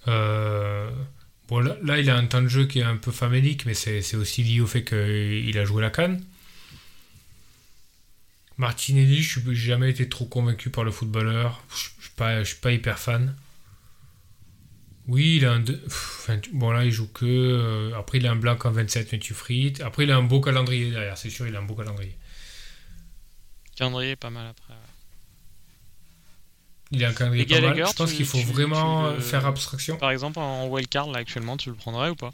Euh, bon, là, là, il a un temps de jeu qui est un peu famélique, mais c'est c'est aussi lié au fait qu'il a joué la canne. Martinelli, je n'ai jamais été trop convaincu par le footballeur. Je ne suis suis pas hyper fan. Oui, il a un. enfin, bon, là, il joue que. euh, après, il a un blanc en 27, mais tu frites. Après, il a un beau calendrier derrière, c'est sûr, il a un beau calendrier. Calendrier pas mal après. ouais. Il a un calendrier pas mal. Je pense qu'il faut tu- vraiment tu le- faire abstraction. Par exemple, en wildcard là actuellement, tu le prendrais ou pas?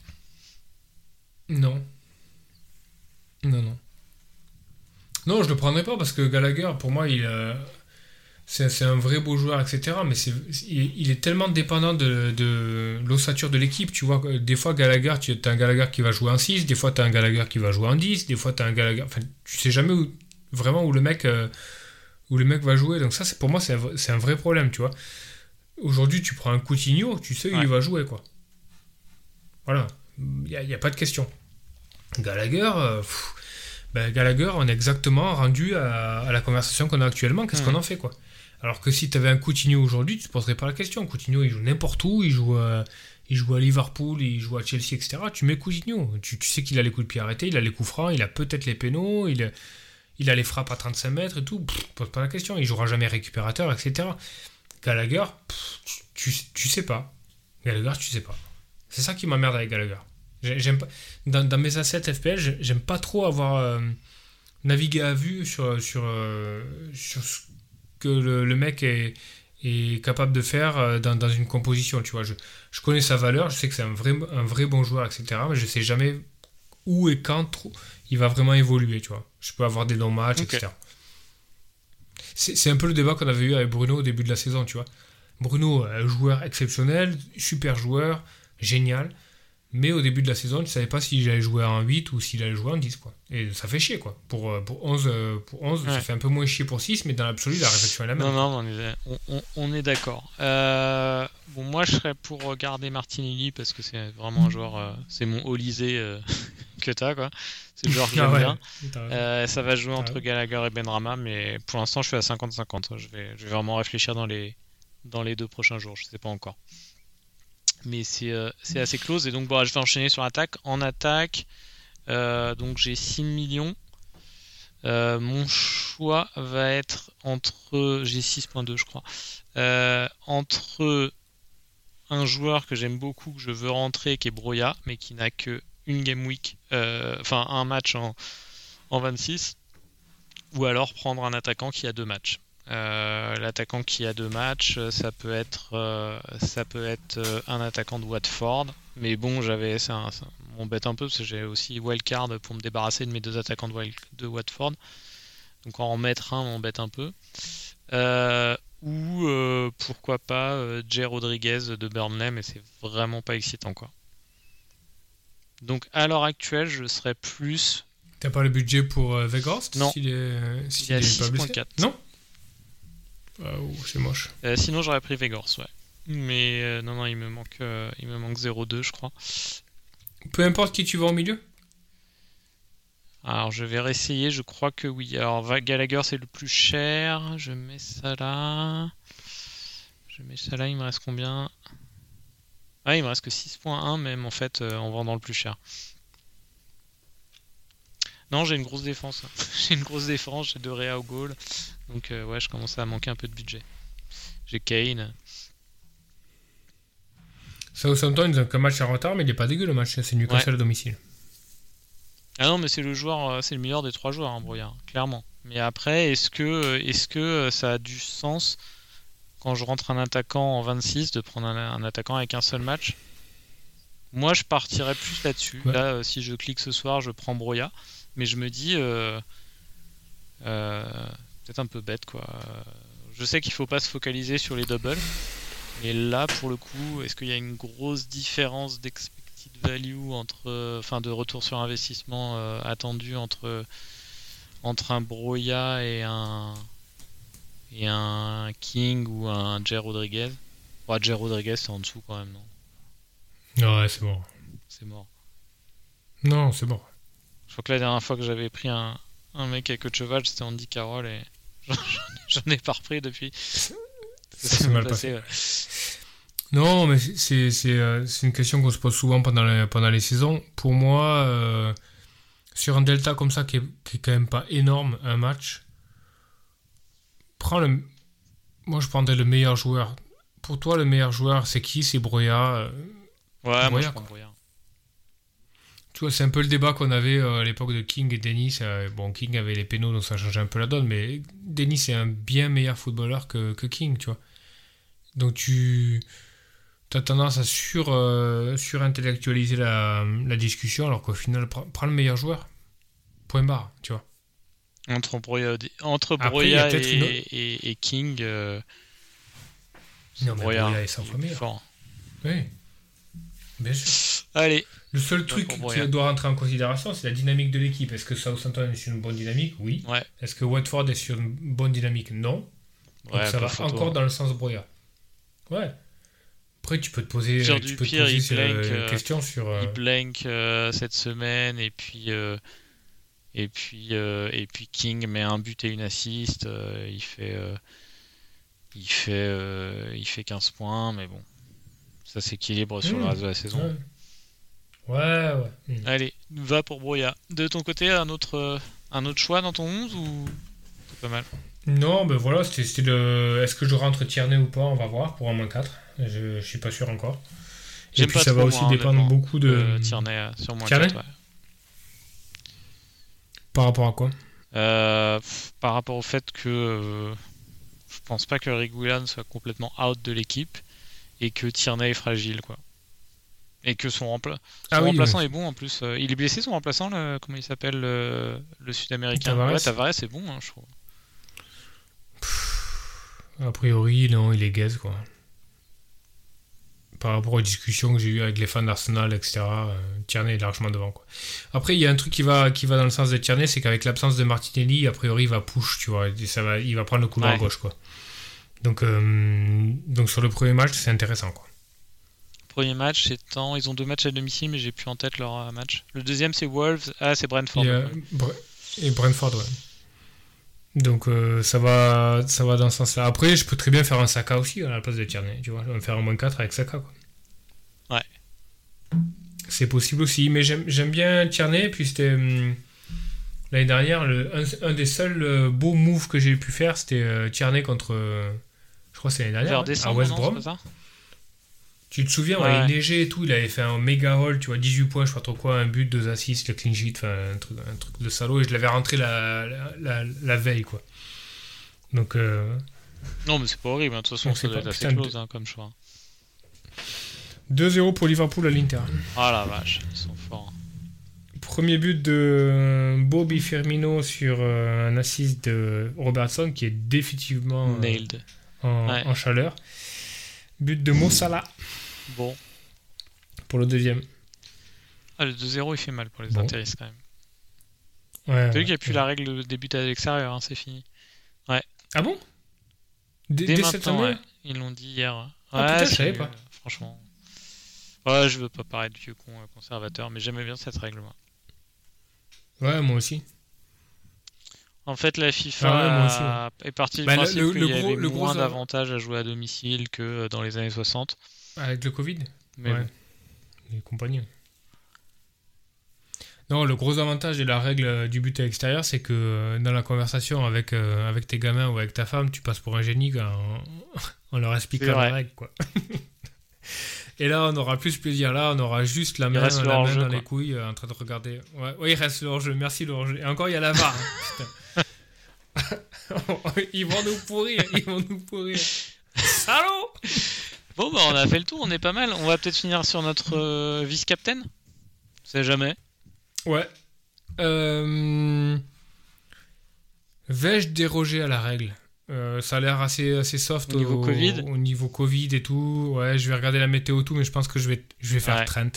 Non. Non, non. Non, je le prendrais pas parce que Gallagher, pour moi, il. euh, C'est un vrai beau joueur, etc. Mais c'est il, il est tellement dépendant de, de l'ossature de l'équipe. Tu vois, des fois, Gallagher, tu as un Gallagher qui va jouer en 6, des fois, tu as un Gallagher qui va jouer en 10, des fois, tu as un Gallagher. Enfin, tu sais jamais où- vraiment où le mec. euh, où le mec va jouer. Donc, ça, c'est pour moi, c'est un, un vrai problème, tu vois. Aujourd'hui, tu prends un Coutinho, tu sais où Ouais. il va jouer, quoi. Voilà. Il n'y a, pas de question. Gallagher, euh, pff, ben, Gallagher, on est exactement rendu à, à la conversation qu'on a actuellement. Qu'est-ce Hmm. qu'on en fait, quoi? Alors que si tu avais un Coutinho aujourd'hui, tu te poserais pas la question. Coutinho, il joue n'importe où, il joue, euh, il joue à Liverpool, il joue à Chelsea, etc. Tu mets Coutinho. Tu, tu sais qu'il a les coups de pied arrêtés, il a les coups francs, il a peut-être les pénaux, il a, il a les frappes à 35 mètres et tout. Pff, pose pas la question. Il jouera jamais récupérateur, etc. Gallagher, pff, tu, tu, tu sais pas. Gallagher, tu sais pas. C'est ça qui m'emmerde avec Gallagher. J'ai- J'aime pas, dans, dans mes assets FPL, j'ai- j'aime pas trop avoir euh, navigué à vue sur, sur, euh, sur ce que le, le mec est, est capable de faire euh, dans, dans une composition. Tu vois, je, je connais sa valeur, je sais que c'est un vrai, un vrai bon joueur, etc. Mais je sais jamais où et quand trop, il va vraiment évoluer. Tu vois, je peux avoir des longs matchs, etc. C'est c'est un peu le débat qu'on avait eu avec Bruno au début de la saison, tu vois. Bruno, un joueur exceptionnel, super joueur, génial. Mais au début de la saison, tu savais pas s'il allait jouer en 8 ou s'il allait jouer en 10. Quoi. Et ça fait chier. Quoi. Pour, euh, pour 11, euh, pour 11 ça fait un peu moins chier pour 6, mais dans l'absolu, la réflexion est la même. Non, non, on est, on, est d'accord. Euh, bon, moi, je serais pour garder Martinelli parce que c'est vraiment un joueur, euh, c'est mon Olysée euh, que t'as, quoi. C'est le joueur que Ah j'aime ouais, bien. ça va jouer entre. Gallagher et Benrama, mais pour l'instant, je suis à 50-50. Je vais, je vais vraiment réfléchir dans les, dans les deux prochains jours. Je sais pas encore. Mais c'est euh, c'est assez close. Et donc, bon, je vais enchaîner sur attaque. En attaque, euh, donc j'ai 6 millions. Euh, mon choix va être entre. J'ai 6.2, je crois. Entre un joueur que j'aime beaucoup, que je veux rentrer, qui est Broya, mais qui n'a que une game week, enfin un match en, en 26, ou alors prendre un attaquant qui a deux matchs. Euh, l'attaquant qui a deux matchs, ça peut être, euh, ça peut être un attaquant de Watford. Mais bon, j'avais, ça, m'embête un peu parce que j'ai aussi wildcard pour me débarrasser de mes deux attaquants de, de Watford. Donc en remettre un m'embête un peu. ou pourquoi pas Jay Rodriguez de Burnley, mais c'est vraiment pas excitant quoi. Donc à l'heure actuelle, je serais plus. T'as pas le budget pour euh, Non. S'il est, s'il est, 6.4. Non? Ah, C'est moche. Euh, sinon, j'aurais pris Vegors, ouais. Mais euh, non, non, il me manque, il me manque 0,2, je crois. Peu importe qui tu vas au milieu Alors, je vais réessayer, je crois que oui. Alors, Gallagher, c'est le plus cher. Je mets ça là. Je mets ça là, il me reste combien? Ah, il me reste que 6.1 même en fait euh, en vendant le plus cher. Non, j'ai une grosse défense. j'ai une grosse défense, j'ai deux Réa au goal. Donc euh, ouais, je commence à manquer un peu de budget. J'ai Kane. Southampton, ils ont qu'un match en retard, mais il n'est pas dégueu le match. C'est Newcastle ouais. à domicile. Ah non, mais c'est le joueur, euh, c'est le meilleur des trois joueurs, hein, Brouillard, clairement. Mais après, est-ce que, est-ce que ça a du sens quand je rentre un attaquant en 26 de prendre un, attaquant avec un seul match? Moi, je partirais plus là-dessus. Là, euh, si je clique ce soir, je prends Broya. Mais je me dis, euh, euh, peut-être un peu bête, quoi. Je sais qu'il faut pas se focaliser sur les doubles. Mais là, pour le coup, est-ce qu'il y a une grosse différence d'expected value entre, enfin, de retour sur investissement attendu entre entre un Broya et un et un King ou un Jay Rodriguez? Ouais, Jay Rodriguez, c'est en dessous quand même, non? Ouais, c'est mort. C'est mort. Non, c'est mort. Je crois que la dernière fois que j'avais pris un, un mec avec de cheval, c'était Andy Carroll et j'en ai pas repris depuis. C'est mal passé. Non, mais c'est euh, une question qu'on se pose souvent pendant les, pendant les saisons. Pour moi, euh, sur un delta comme ça qui est, qui est quand même pas énorme, un match, prends le. Moi, je prendrais le meilleur joueur. Pour toi, le meilleur joueur, c'est qui? C'est Broya euh, Ouais, moi, je prends Broya. Tu vois, c'est un peu le débat qu'on avait euh, à l'époque de King et Dennis. Euh, bon, King avait les pénaux, donc ça changeait un peu la donne, mais Dennis est un bien meilleur footballeur que, que King, tu vois. Donc tu as tendance à sur, surintellectualiser la, la discussion, alors qu'au final, prends le meilleur joueur. Point barre, tu vois. Entre Broya, entre Broya et, et, King. Euh, non, mais Broya, est 100 fois meilleur. Oui. Bien sûr. Allez. Le seul truc qui doit rentrer en considération, c'est la dynamique de l'équipe. Est-ce que Southampton est sur une bonne dynamique? Oui. Ouais. Est-ce que Watford est sur une bonne dynamique? Non. Donc ça va encore dans le sens Broya. Ouais. Après, tu peux te poser, sur tu peux te poser sur, blank, euh, question sur. Il blank euh, cette semaine et puis et puis, euh, et puis King met un but et une assist. Euh, il fait, euh, il fait, il fait 15 points, mais bon, ça s'équilibre sur le mmh. reste de la saison. Ouais, ouais. Mmh. Allez, va pour Broya. De ton côté, un autre, un autre choix dans ton 11 ou c'est pas mal? Non, ben voilà, c'était le. Est-ce que je rentre Tierney ou pas? On va voir pour un moins 4. Je, je suis pas sûr encore. Et puis ça va aussi dépendre beaucoup de. Tierney sur moins 4. Ouais. Par rapport à quoi? Euh, Par rapport au fait que euh, je pense pas que Rigulan soit complètement out de l'équipe et que Tierney est fragile quoi. Et que son, ah remplaçant est bon en plus. Euh, il est blessé son remplaçant, comment il s'appelle le, sud-américain? Tavares. Ouais, Tavares c'est bon, hein, je trouve. a priori, non, il est gaze quoi par rapport aux discussions que j'ai eues avec les fans d'Arsenal, etc. Euh, Tierney est largement devant. Quoi. Après, il y a un truc qui va, qui va dans le sens de Tierney, c'est qu'avec l'absence de Martinelli, a priori, il va push, tu vois, ça va, il va prendre le couloir gauche. Quoi. Donc, euh, donc sur le premier match, c'est intéressant. Quoi. Premier match, c'est temps. Ils ont deux matchs à domicile, mais j'ai plus en tête leur euh, match. Le deuxième, c'est Wolves. Ah, c'est Brentford. Et, Brentford, ouais. Donc ça va ça va dans ce sens-là. Après, je peux très bien faire un Saka aussi à la place de Tierney, tu vois, me faire un moins 4 avec Saka quoi. C'est possible aussi, mais j'aime bien Tierney. Puis c'était hum, l'année dernière, le, un, des seuls euh, beaux moves que j'ai pu faire, c'était euh, Tierney contre. Euh, je crois que c'est l'année dernière, à West Brom. Tu te souviens, Ouais. il neigeait et tout, il avait fait un méga haul, tu vois, 18 points, je sais pas trop quoi, un but, deux assists, le clean sheet, enfin un truc, un truc de salaud, et je l'avais rentré la, la, la- la veille, quoi. Donc, euh, Non, mais c'est pas horrible, hein. de toute façon, c'est assez close hein, comme choix. 2-0 pour Liverpool à l'Inter. Ah la vache, ils sont forts. hein. Premier but de Bobby Firmino sur euh, un assist de Robertson qui est définitivement euh, Nailed. en, Ouais. en chaleur. But de Mo Salah Bon. pour le deuxième. Ah, le 2-0, il fait mal pour les Bon. intéristes quand même. Ouais, T'as vu qu'il n'y a ouais. plus la règle de début à l'extérieur, hein, c'est fini. Ah bon? Dès, Dès maintenant, année ouais. Ils l'ont dit hier. Ah, ouais, putain, je c'est savais pas. Franchement. Ouais, je veux pas paraître vieux con euh, conservateur, mais j'aimais bien cette règle. moi. Ouais, moi aussi. En fait, la FIFA Ah ouais, moi aussi, a- est partie du Bah, le- principe qu'il y gros- avait le moins av- d'avantages à jouer à domicile que euh, dans les années 60. Avec le Covid Ouais. bon. Et compagnie. Non, le gros avantage de la règle du but à l'extérieur, c'est que euh, dans la conversation avec, euh, avec tes gamins ou avec ta femme, tu passes pour un génie en, en leur expliquant la règle. Quoi. Et là, on aura plus plaisir. Là, on aura juste la main, la main dans quoi. les couilles euh, en train de regarder. Ouais, ouais, il reste le hors-jeu. Merci le hors-jeu. Et encore, il y a la VAR. hein, ils vont nous pourrir. Ils vont nous pourrir. Salaud Bon, bah, on a fait le tour, on est pas mal. On va peut-être finir sur notre euh, vice-captain. On sait jamais. Ouais. Euh... Vais-je déroger à la règle? Euh, Ça a l'air assez, assez soft Au niveau Covid au niveau Covid et tout. Ouais, je vais regarder la météo tout, mais je pense que je vais, je vais faire Ouais. Trent.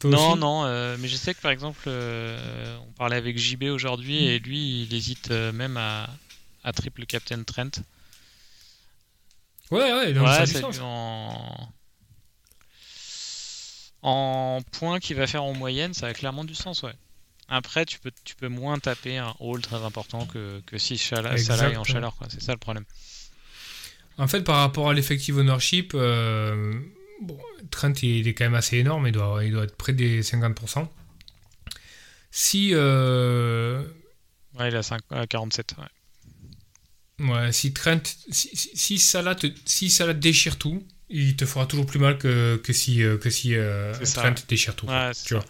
Toi non, aussi? non, euh, mais je sais que par exemple, euh, on parlait avec JB aujourd'hui et lui, il hésite même à, à triple Captain Trent. Ouais, ouais, donc ça a ouais, du c'est sens. en... en points qu'il va faire en moyenne, ça a clairement du sens, ouais. Après, tu peux, tu peux moins taper un haul très important que, que si Salah est en chaleur, quoi. C'est ça le problème. En fait, par rapport à l'effective ownership, euh, bon, Trent il est quand même assez énorme, il doit, il doit être près des 50%. Si, euh, Ouais, il a 5, à 47. Ouais. Ouais, si Trent, si, si, si Salah te, si Salah déchire tout, il te fera toujours plus mal que, que si, euh, que si euh, Trent déchire tout. Ouais, tu vois.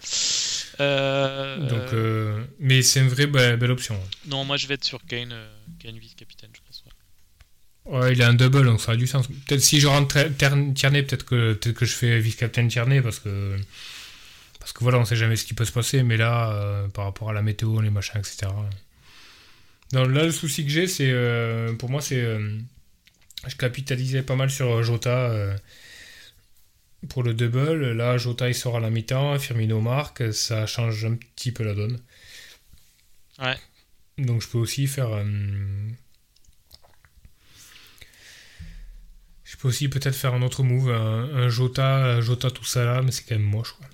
Euh, Donc, euh, mais c'est une vraie be- belle option. Non, moi je vais être sur Kane, Kane vice-capitaine, je pense. ouais. Ouais, il a un double, donc ça a du sens. Peut-être si je rentre Tierney, peut-être que, peut que je fais vice-captain Tierney, parce que, parce que voilà, on sait jamais ce qui peut se passer, mais là, par rapport à la météo, les machins, etc. Non, là, le souci que j'ai, c'est, euh, pour moi, c'est, euh, je capitalisais pas mal sur Jota euh, pour le double. Là, Jota, il sort à la mi-temps, Firmino marque, ça change un petit peu la donne. Ouais. Donc, je peux aussi faire... Je peux aussi peut-être faire un autre move, un, un Jota, un Jota tout ça là, mais c'est quand même moche. Quoi.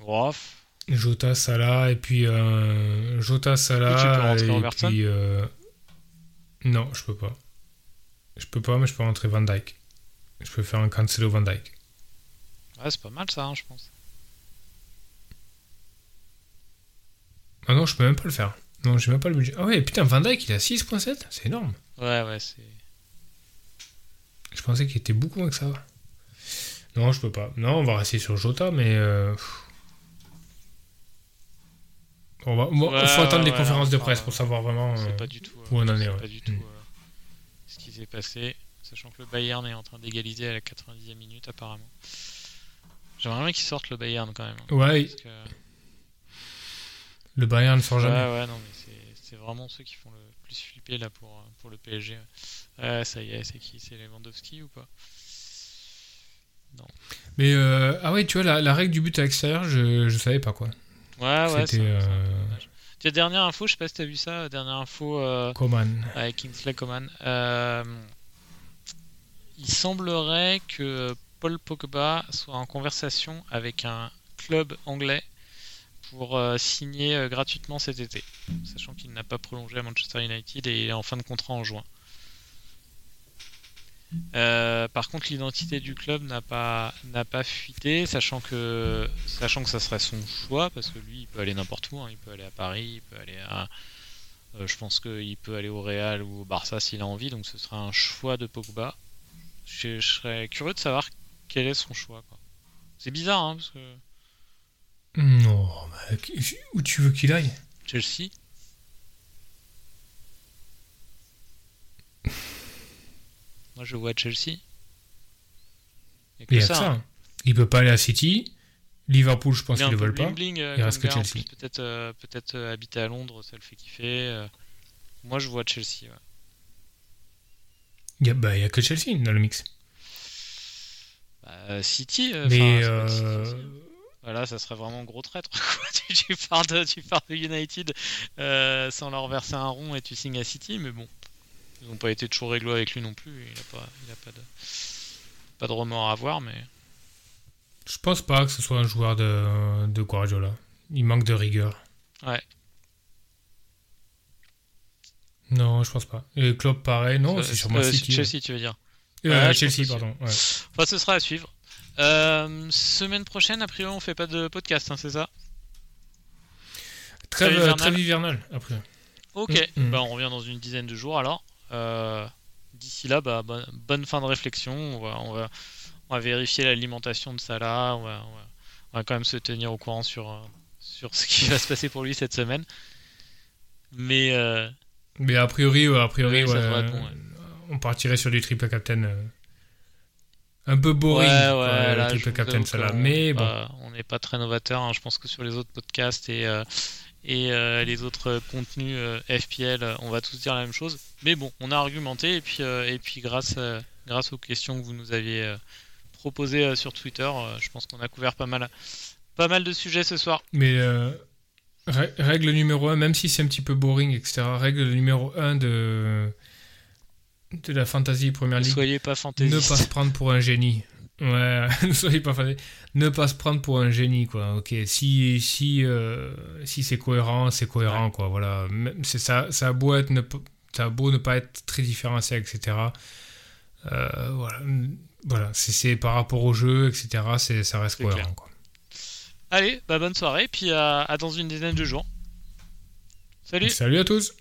Rof. Jota Salah et puis euh, Jota Et tu peux Salah rentrer et Robertson puis euh, non je peux pas je peux pas mais je peux rentrer Van Dyke je peux faire un Cancelo Van Dyke Ouais, c'est pas mal ça, hein, je pense. ah non je peux même pas le faire non j'ai même pas le budget ah ouais putain Van Dyke il à 6.7 c'est énorme Ouais, ouais, c'est. je pensais qu'il était beaucoup moins que ça non je peux pas non on va rester sur Jota mais euh, pff. On va, bon, Ouais, faut attendre ouais, les ouais, conférences de presse pour savoir vraiment euh, pas du tout. où on en est, c'est ouais. pas du tout Mm. euh, ce qui s'est passé, sachant que le Bayern est en train d'égaliser à la 90e minute apparemment. J'aimerais bien qu'ils sortent le Bayern quand même. hein, ouais parce que- le Bayern ne sort Ouais, jamais ouais, non, mais c'est- vraiment ceux qui font le plus flipper là pour, euh, pour le PSG. Ouais, ça y est, c'est qui? C'est Lewandowski ou pas? Mais euh, ah ouais, tu vois, la, la règle du but à l'extérieur, je, je savais pas quoi. Ouais, ouais, C'était euh, dernière info, je sais pas si t'as vu ça, dernière info euh, Coman. avec Kingsley Coman. Euh, il semblerait que Paul Pogba soit en conversation avec un club anglais pour euh, signer euh, gratuitement cet été, sachant qu'il n'a pas prolongé à Manchester United et il est en fin de contrat en juin. Euh, par contre, l'identité du club n'a pas n'a pas fuité, sachant que sachant que ça serait son choix, parce que lui, il peut aller n'importe où, hein. il peut aller à Paris, il peut aller à Euh, je pense qu'il peut aller au Real ou au Barça s'il a envie, donc ce sera un choix de Pogba. Je, je serais curieux de savoir quel est son choix. C'est bizarre, hein, parce que Non, mais où tu veux qu'il aille? Chelsea. Moi, je vois Chelsea. Il y a que Il y a ça, ça. hein. Il peut pas aller à City. Liverpool, je pense qu'ils ne veulent pas. euh, Il reste comme que Chelsea. Peut-être euh, peut-être euh, habiter à Londres, ça le fait kiffer. euh. Moi, je vois Chelsea. ouais. Il y a, bah, a que Chelsea dans le mix. Bah, City. euh, Mais euh, City aussi. Voilà, ça serait vraiment gros traître. tu, pars de, tu pars de United euh, sans leur verser un rond et tu signes à City, mais bon, ils n'ont pas été toujours réglo avec lui non plus. Il a pas, il a pas de, pas de remords à avoir, mais je pense pas que ce soit un joueur de, de Guardiola. Il manque de rigueur. ouais. Non, je pense pas. Et Klopp, pareil. Non, Euh, c'est sûrement euh, City. Chelsea, tu veux dire. Euh, Ouais, Chelsea, pardon. ouais. Enfin, ce sera à suivre. Euh, semaine prochaine, a priori, on fait pas de podcast, hein, c'est ça? Trêve, hivernale. trêve hivernale, après. Ok, Mm, mm. bah, on revient dans une dizaine de jours alors. Euh, D'ici là, bah, bonne, bonne fin de réflexion. On va, on va, on va vérifier l'alimentation de Salah. On va, on, quand même se tenir au courant sur, euh, sur ce qui va se passer pour lui cette semaine. Mais euh, Mais a priori, ouais, a priori Ouais, ça ouais, devrait être bon, ouais. on partirait sur du triple captain. euh, un peu boring, le triple captain, qu'on Mais bon, on n'est pas très novateur. hein. Je pense que sur les autres podcasts et, et euh, les autres contenus euh, FPL, on va tous dire la même chose. Mais bon, on a argumenté et puis, euh, et puis grâce, grâce aux questions que vous nous aviez proposées sur Twitter, je pense qu'on a couvert pas mal, pas mal de sujets ce soir. mais rè- règle numéro 1, même si c'est un petit peu boring, etc. Règle numéro 1 de, de la Fantasy Première Ne League. soyez pas Ne fantaisistes. pas se prendre pour un génie. Ouais, ne soyez pas. Ne pas se prendre pour un génie, quoi. Ok, si si euh, si c'est cohérent, c'est cohérent, quoi. Voilà, c'est ça. Ça a beau être ne, ça a beau ne pas être très différencié, etc. Euh, voilà, voilà. C'est c'est par rapport au jeu, etc. C'est ça reste cohérent, clair. quoi. Allez, bah bonne soirée, puis à, à dans une dizaine de jours. Salut Salut à tous.